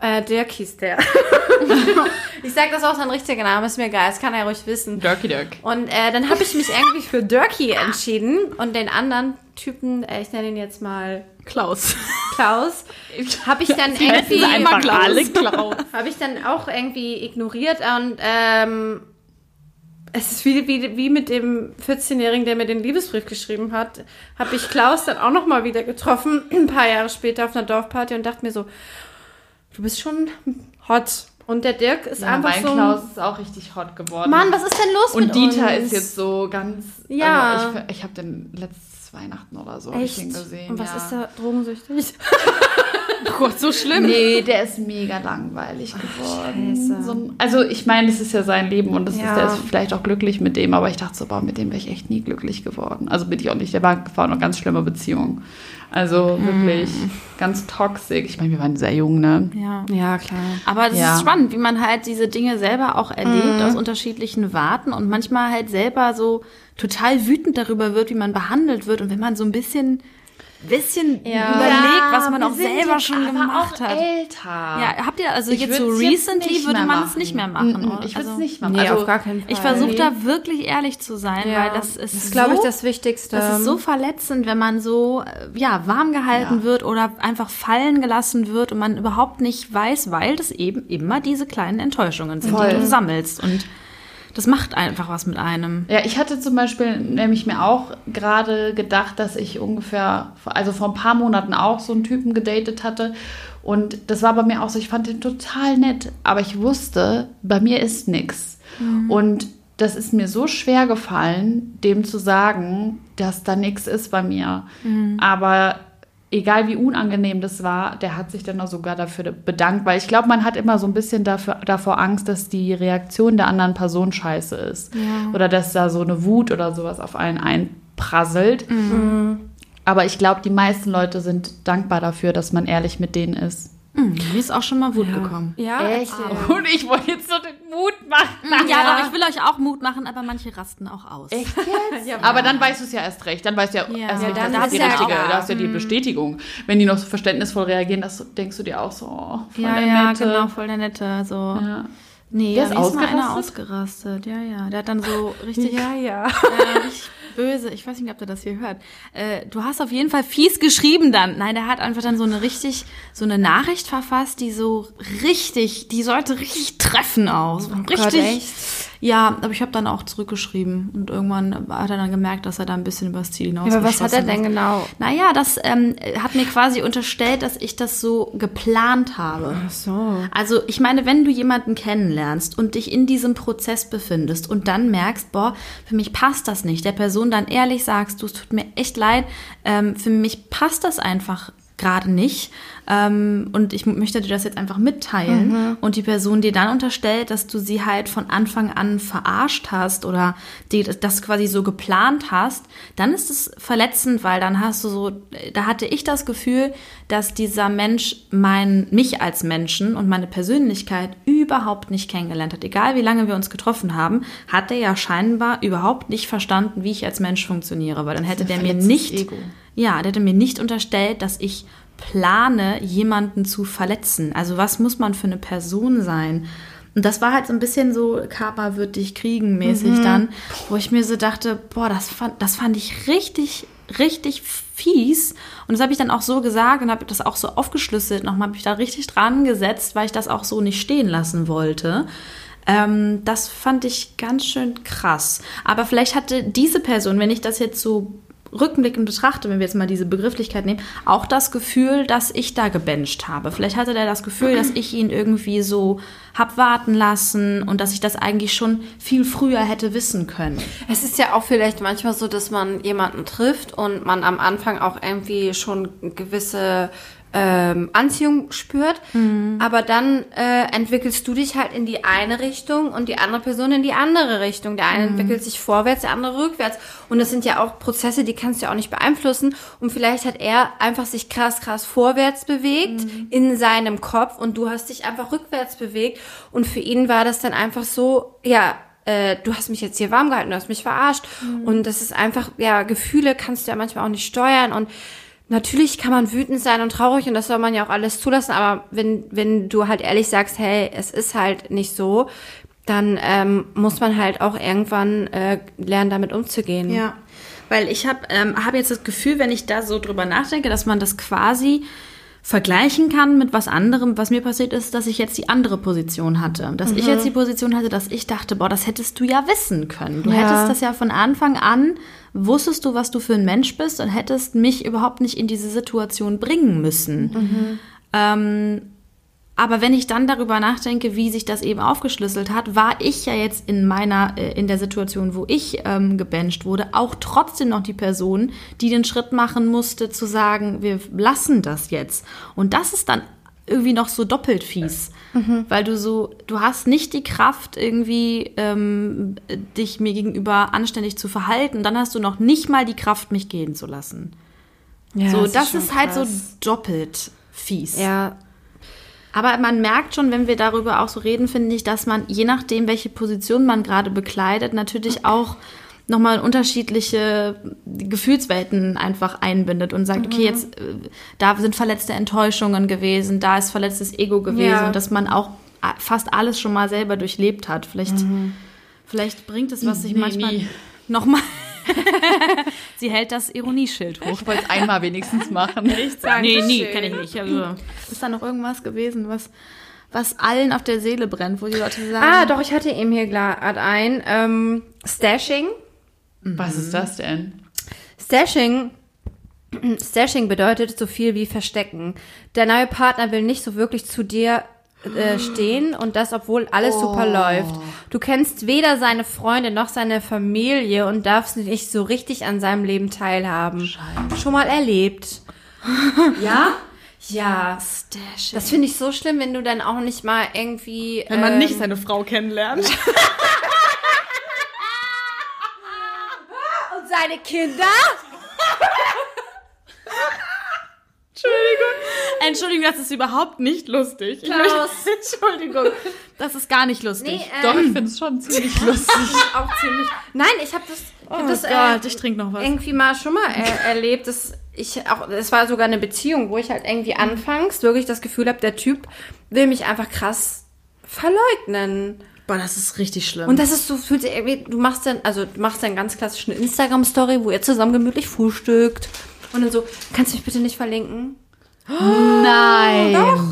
Äh, Dirk hieß der. ich sag das auch sein richtiger Name, ist mir egal, das kann er ruhig wissen. Dirky Dirk. Und äh, dann habe ich mich irgendwie für Dirky entschieden und den anderen Typen, äh, ich nenne ihn jetzt mal Klaus. Klaus, habe ich dann irgendwie einfach Klaus. Klaus. habe ich dann auch irgendwie ignoriert und ähm, es ist wie, wie, wie mit dem 14-Jährigen, der mir den Liebesbrief geschrieben hat, habe ich Klaus dann auch noch mal wieder getroffen, ein paar Jahre später auf einer Dorfparty und dachte mir so, du bist schon hot. Und der Dirk ist Ja, einfach mein so Klaus ist auch richtig hot geworden. Mann, was ist denn los Und mit Dieter uns? ist jetzt so ganz. Ja. Also ich ich habe den letztes Weihnachten oder so ich Echt? den gesehen. Und was ja. ist da drogensüchtig? Oh Gott, so schlimm. Nee, der ist mega langweilig geworden. Scheiße. So also ich meine, das ist ja sein Leben und das Ja. ist, der ist vielleicht auch glücklich mit dem, aber ich dachte so, boah, mit dem wäre ich echt nie glücklich geworden. Also bin ich auch nicht. Der war, war eine ganz schlimme Beziehung. Also wirklich ganz toxisch. Ich meine, wir waren sehr jung, ne? Ja. Ja, klar. Aber das Ja. ist spannend, wie man halt diese Dinge selber auch erlebt aus unterschiedlichen Warten und manchmal halt selber so total wütend darüber wird, wie man behandelt wird und wenn man so ein bisschen, bisschen Ja. überlegt, was man wir auch selber jetzt schon aber gemacht auch hat. älter. Ja, habt ihr, also Ich jetzt so jetzt recently nicht würde man es machen. nicht mehr machen. Mm, mm? Ich würde es Also, nicht machen. Nee, also, auf gar keinen Fall. Ich versuche da wirklich ehrlich zu sein, weil das ist das ist, so, glaube ich, das Wichtigste. das ist so verletzend, wenn man so äh, ja warm gehalten Ja. wird oder einfach fallen gelassen wird und man überhaupt nicht weiß, weil das eben immer diese kleinen Enttäuschungen sind, Voll. die du sammelst und das macht einfach was mit einem. Ja, ich hatte zum Beispiel nämlich mir auch gerade gedacht, dass ich ungefähr, also vor ein paar Monaten auch so einen Typen gedatet hatte. Und das war bei mir auch so, ich fand den total nett, aber ich wusste, bei mir ist nix. Und das ist mir so schwer gefallen, dem zu sagen, dass da nichts ist bei mir. Aber egal wie unangenehm das war, der hat sich dann auch sogar dafür bedankt, weil ich glaube, man hat immer so ein bisschen dafür, davor Angst, dass die Reaktion der anderen Person scheiße ist. Oder dass da so eine Wut oder sowas auf einen einprasselt. Aber ich glaube, die meisten Leute sind dankbar dafür, dass man ehrlich mit denen ist. Hm, mir ist auch schon mal Wut gekommen. ja, Echt? erzähl. Und ich wollte jetzt so den Mut machen. Ja, doch, ich will euch auch Mut machen, aber manche rasten auch aus. Echt jetzt? Aber dann weißt du es ja erst recht. Dann weißt du ja, Ja. erst Ja, recht, dann das ist die ja richtige, da hast du ja die Bestätigung. Wenn die noch so verständnisvoll reagieren, das denkst du dir auch so, oh, voll ja, der ja, Nette. genau, voll der Nette. So. Ja. Nee, Der ja, ist ist mal einer ausgerastet? ausgerastet. Ja, ja. Der hat dann so richtig, Ja, ja. äh, richtig böse. Ich weiß nicht, ob der das hier hört. Äh, du hast auf jeden Fall fies geschrieben dann. Nein, der hat einfach dann so eine richtig, so eine Nachricht verfasst, die so richtig, die sollte richtig treffen auch. So richtig. Gott? Ja, aber ich habe dann auch zurückgeschrieben und irgendwann hat er dann gemerkt, dass er da ein bisschen übers Ziel hinaus aber was hat er denn genau? Naja, das ähm, hat mir quasi unterstellt, dass ich das so geplant habe. Ach so. Also ich meine, wenn du jemanden kennenlernst und dich in diesem Prozess befindest und dann merkst, boah, für mich passt das nicht, der Person dann ehrlich sagst, du, es tut mir echt leid, ähm, für mich passt das einfach gerade nicht ähm, und ich möchte dir das jetzt einfach mitteilen und die Person dir dann unterstellt, dass du sie halt von Anfang an verarscht hast oder die, das quasi so geplant hast, dann ist es verletzend, weil dann hast du so, da hatte ich das Gefühl, dass dieser Mensch mein, mich als Menschen und meine Persönlichkeit überhaupt nicht kennengelernt hat. Egal wie lange wir uns getroffen haben, hat er ja scheinbar überhaupt nicht verstanden, wie ich als Mensch funktioniere, weil dann hätte der mir nicht, Ego. ja, der hätte mir nicht unterstellt, dass ich plane, jemanden zu verletzen. Also was muss man für eine Person sein? Und das war halt so ein bisschen so Kappa wird dich kriegen mäßig dann, wo ich mir so dachte, boah, das fand, das fand ich richtig richtig fies. Und das habe ich dann auch so gesagt und habe das auch so aufgeschlüsselt. Nochmal habe ich da richtig dran gesetzt, weil ich das auch so nicht stehen lassen wollte. Ähm, das fand ich ganz schön krass. Aber vielleicht hatte diese Person, wenn ich das jetzt so rückblickend betrachte, wenn wir jetzt mal diese Begrifflichkeit nehmen, auch das Gefühl, dass ich da gebencht habe. Vielleicht hatte der das Gefühl, dass ich ihn irgendwie so hab warten lassen und dass ich das eigentlich schon viel früher hätte wissen können. Es ist ja auch vielleicht manchmal so, dass man jemanden trifft und man am Anfang auch irgendwie schon gewisse ähm, Anziehung spürt, mhm. aber dann äh, entwickelst du dich halt in die eine Richtung und die andere Person in die andere Richtung. Der eine mhm. entwickelt sich vorwärts, der andere rückwärts. Und das sind ja auch Prozesse, die kannst du ja auch nicht beeinflussen. Und vielleicht hat er einfach sich krass, krass vorwärts bewegt mhm. in seinem Kopf und du hast dich einfach rückwärts bewegt. Und für ihn war das dann einfach so, ja, äh, du hast mich jetzt hier warm gehalten, du hast mich verarscht. Mhm. Und das ist einfach, ja, Gefühle kannst du ja manchmal auch nicht steuern und Natürlich kann man wütend sein und traurig und das soll man ja auch alles zulassen, aber wenn, wenn du halt ehrlich sagst, hey, es ist halt nicht so, dann ähm, muss man halt auch irgendwann äh, lernen, damit umzugehen. Ja, weil ich habe ähm, hab jetzt das Gefühl, wenn ich da so drüber nachdenke, dass man das quasi vergleichen kann mit was anderem, was mir passiert ist, dass ich jetzt die andere Position hatte. Dass mhm. ich jetzt die Position hatte, dass ich dachte, boah, das hättest du ja wissen können. Du ja. hättest das ja von Anfang an, wusstest du, was du für ein Mensch bist und hättest mich überhaupt nicht in diese Situation bringen müssen. Mhm. Ähm, aber wenn ich dann darüber nachdenke, wie sich das eben aufgeschlüsselt hat, war ich ja jetzt in meiner, äh, in der Situation, wo ich ähm, gebencht wurde, auch trotzdem noch die Person, die den Schritt machen musste, zu sagen, wir lassen das jetzt. Und das ist dann irgendwie noch so doppelt fies, mhm. weil du so, du hast nicht die Kraft irgendwie ähm, dich mir gegenüber anständig zu verhalten, dann hast du noch nicht mal die Kraft, mich gehen zu lassen. Ja, so, das, das ist, ist halt so doppelt fies. Ja, aber man merkt schon, wenn wir darüber auch so reden, finde ich, dass man, je nachdem, welche Position man gerade bekleidet, natürlich auch nochmal unterschiedliche Gefühlswelten einfach einbindet und sagt, okay, mhm. jetzt äh, da sind verletzte Enttäuschungen gewesen, da ist verletztes Ego gewesen ja. und dass man auch fast alles schon mal selber durchlebt hat. Vielleicht, mhm. vielleicht bringt es was, sich nee, manchmal nochmal Sie hält das Ironieschild hoch. Ich wollte es einmal wenigstens machen. Nicht sagen, nee, nie, kann ich nicht. Also, ist da noch irgendwas gewesen, was, was allen auf der Seele brennt, wo die Leute sagen. Ah, doch, ich hatte eben hier gerade ein. Ähm, Stashing. Was ist das denn? Stashing Stashing bedeutet so viel wie verstecken. Der neue Partner will nicht so wirklich zu dir äh, stehen und das, obwohl alles oh. super läuft. Du kennst weder seine Freunde noch seine Familie und darfst nicht so richtig an seinem Leben teilhaben. Scheiße. Schon mal erlebt. ja? Ja. Stashing. Das finde ich so schlimm, wenn du dann auch nicht mal irgendwie. Wenn man ähm, nicht seine Frau kennenlernt. und seine Kinder? Entschuldigung. Entschuldigung, das ist überhaupt nicht lustig. Klaus. Entschuldigung. Das ist gar nicht lustig. Nee, ähm, Doch, ich finde es schon ziemlich lustig. auch ziemlich. Nein, ich habe das, ich hab oh das Gott, äh, ich trinke noch was. irgendwie mal schon mal äh, erlebt. Dass ich auch, es war sogar eine Beziehung, wo ich halt irgendwie anfangs wirklich das Gefühl habe, der Typ will mich einfach krass verleugnen. Boah, das ist richtig schlimm. Und das ist so, fühlt sich irgendwie, du machst dann, also du machst dann ganz klassischen Instagram-Story, wo ihr zusammen gemütlich frühstückt. Und dann so, kannst du mich bitte nicht verlinken? Nein. Doch.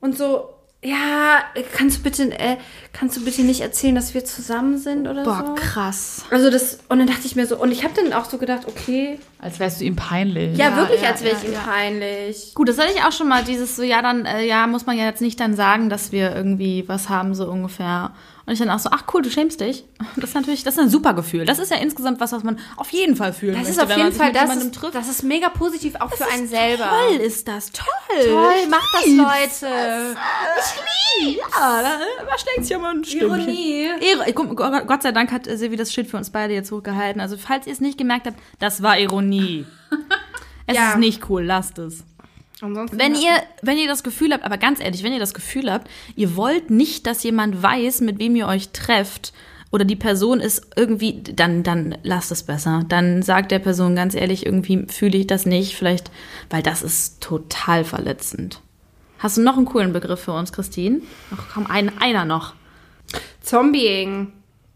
Und so, ja, kannst du bitte, äh, kannst du bitte nicht erzählen, dass wir zusammen sind oder Boah, so? Boah, krass. Also das, und dann dachte ich mir so, und ich habe dann auch so gedacht, okay. Als wärst du ihm peinlich. Ja, ja wirklich, ja, als wäre ja, ich ihm peinlich. Gut, das hatte ich auch schon mal, dieses so, ja, dann, äh, ja, muss man ja jetzt nicht dann sagen, dass wir irgendwie was haben, so ungefähr. Und ich dann auch so, ach cool, du schämst dich. Das ist natürlich, das ist ein super Gefühl. Das ist ja insgesamt was, was man auf jeden Fall fühlt. Das möchte, ist auf jeden Fall, das ist, trifft. das ist mega positiv, auch das für einen selber. Toll ist das, toll. Toll, macht das, Leute. Ich liebe Ja, da überschlägt ja mal ein Stückchen. Ironie. Gott sei Dank hat Silvi das Schild für uns beide jetzt hochgehalten. Also falls ihr es nicht gemerkt habt, das war Ironie. es ja. ist nicht cool, lasst es. Ansonsten wenn ihr, wenn ihr das Gefühl habt, aber ganz ehrlich, wenn ihr das Gefühl habt, ihr wollt nicht, dass jemand weiß, mit wem ihr euch trefft, oder die Person ist irgendwie, dann, dann lasst es besser. Dann sagt der Person ganz ehrlich, irgendwie fühle ich das nicht, vielleicht, weil das ist total verletzend. Hast du noch einen coolen Begriff für uns, Christine? Ach komm, ein, einer noch. Zombieing.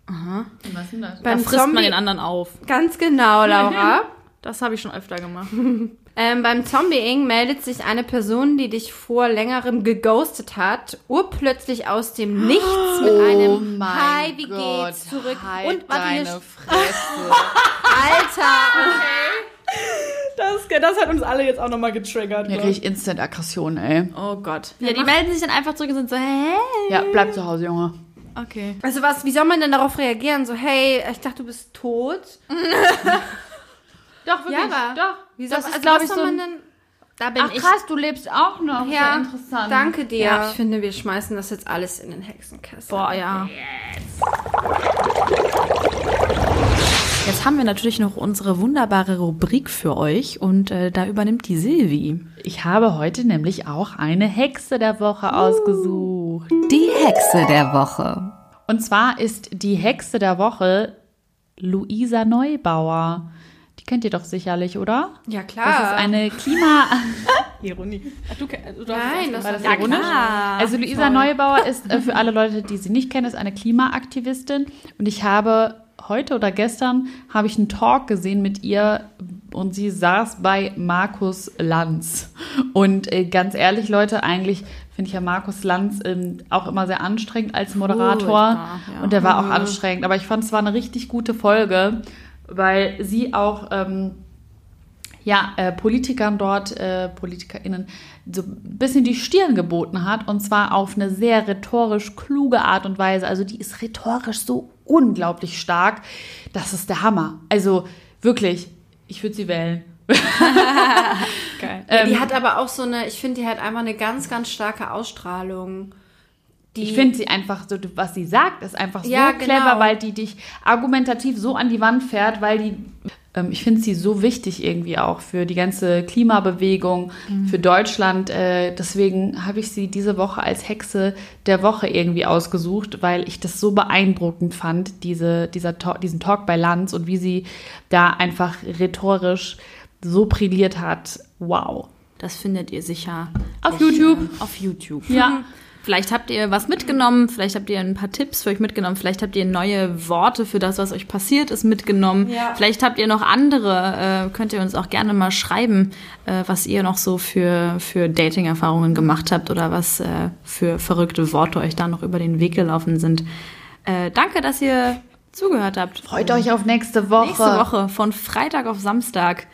Aha. Was ist denn das? Beim da frisst Zombie man den anderen auf. Ganz genau, Laura. Das habe ich schon öfter gemacht. Ähm, beim Zombieing meldet sich eine Person, die dich vor längerem geghostet hat, urplötzlich aus dem Nichts mit einem Hi, wie geht's zurück. Halt Und warte, hier deine Fresse. Alter. Das, das hat uns alle jetzt auch nochmal getriggert. Hier krieg ich Instant-Aggression, ey. Oh Gott. Ja, die melden sich dann einfach zurück und sind so, hä? Ja, bleib zu Hause, Junge. Okay. Also was, wie soll man denn darauf reagieren? So, hey, ich dachte, du bist tot. Doch, Ja, aber Doch. Wie soll, Das ist, also glaub was ich, so ein- denn? Da bin Ach ich. krass, du lebst auch noch. Ja, Ja, interessant. danke dir. Ja. Ich finde, wir schmeißen das jetzt alles in den Hexenkessel. Boah, ja. Jetzt haben wir natürlich noch unsere wunderbare Rubrik für euch und äh, da übernimmt die Silvi. Ich habe heute nämlich auch eine Hexe der Woche ausgesucht. Die Hexe der Woche. Und zwar ist die Hexe der Woche Luisa Neubauer. Kennt ihr doch sicherlich, oder? Ja, klar. Das ist eine Klima... Ironie. Du, du Nein, das War ist das ironisch? klar. Also Luisa Neubauer ist äh, für alle Leute, die sie nicht kennen, ist eine Klimaaktivistin und ich habe heute oder gestern habe ich einen Talk gesehen mit ihr und sie saß bei Markus Lanz und äh, ganz ehrlich Leute, eigentlich finde ich ja Markus Lanz ähm, auch immer sehr anstrengend als Moderator Furchtbar, ja. und der war auch anstrengend, aber ich fand es war eine richtig gute Folge, weil sie auch ähm, ja, äh, Politikern dort, äh, PolitikerInnen, so ein bisschen die Stirn geboten hat. Und zwar auf eine sehr rhetorisch kluge Art und Weise. Also die ist rhetorisch so unglaublich stark. Das ist der Hammer. Also wirklich, ich würde sie wählen. Geil. Ähm, die hat aber auch so eine, ich finde, die hat einfach eine ganz, ganz starke Ausstrahlung. Die, Ich finde sie einfach so, was sie sagt, ist einfach so Ja, clever, genau. weil die dich argumentativ so an die Wand fährt, weil die, ähm, ich finde sie so wichtig irgendwie auch für die ganze Klimabewegung, Mhm. für Deutschland. Äh, deswegen habe ich sie diese Woche als Hexe der Woche irgendwie ausgesucht, weil ich das so beeindruckend fand, diese, dieser Talk, diesen Talk bei Lanz und wie sie da einfach rhetorisch so brilliert hat. Wow. Das findet ihr sicher Auf YouTube. äh, auf YouTube. Ja. Vielleicht habt ihr was mitgenommen, vielleicht habt ihr ein paar Tipps für euch mitgenommen, vielleicht habt ihr neue Worte für das, was euch passiert ist, mitgenommen. Ja. Vielleicht habt ihr noch andere, äh, könnt ihr uns auch gerne mal schreiben, äh, was ihr noch so für, für Dating-Erfahrungen gemacht habt oder was äh, für verrückte Worte euch da noch über den Weg gelaufen sind. Äh, danke, dass ihr zugehört habt. Freut euch auf nächste Woche. Nächste Woche von Freitag auf Samstag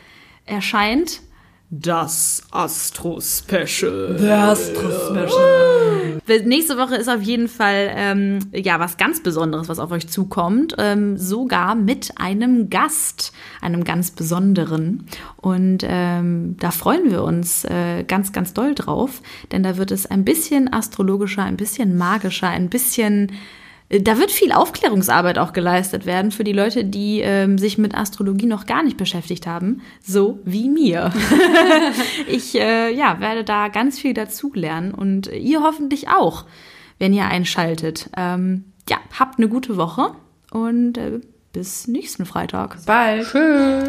erscheint das Astro Special. Das Astro Special. Nächste Woche ist auf jeden Fall ähm, ja was ganz Besonderes, was auf euch zukommt. Ähm, sogar mit einem Gast, einem ganz besonderen. Und ähm, da freuen wir uns äh, ganz, ganz doll drauf, denn da wird es ein bisschen astrologischer, ein bisschen magischer, ein bisschen da wird viel Aufklärungsarbeit auch geleistet werden für die Leute, die ähm, sich mit Astrologie noch gar nicht beschäftigt haben, so wie mir. ich äh, ja, werde da ganz viel dazulernen und ihr hoffentlich auch, wenn ihr einschaltet. Ähm, ja, habt eine gute Woche und äh, bis nächsten Freitag. bald. Tschüss.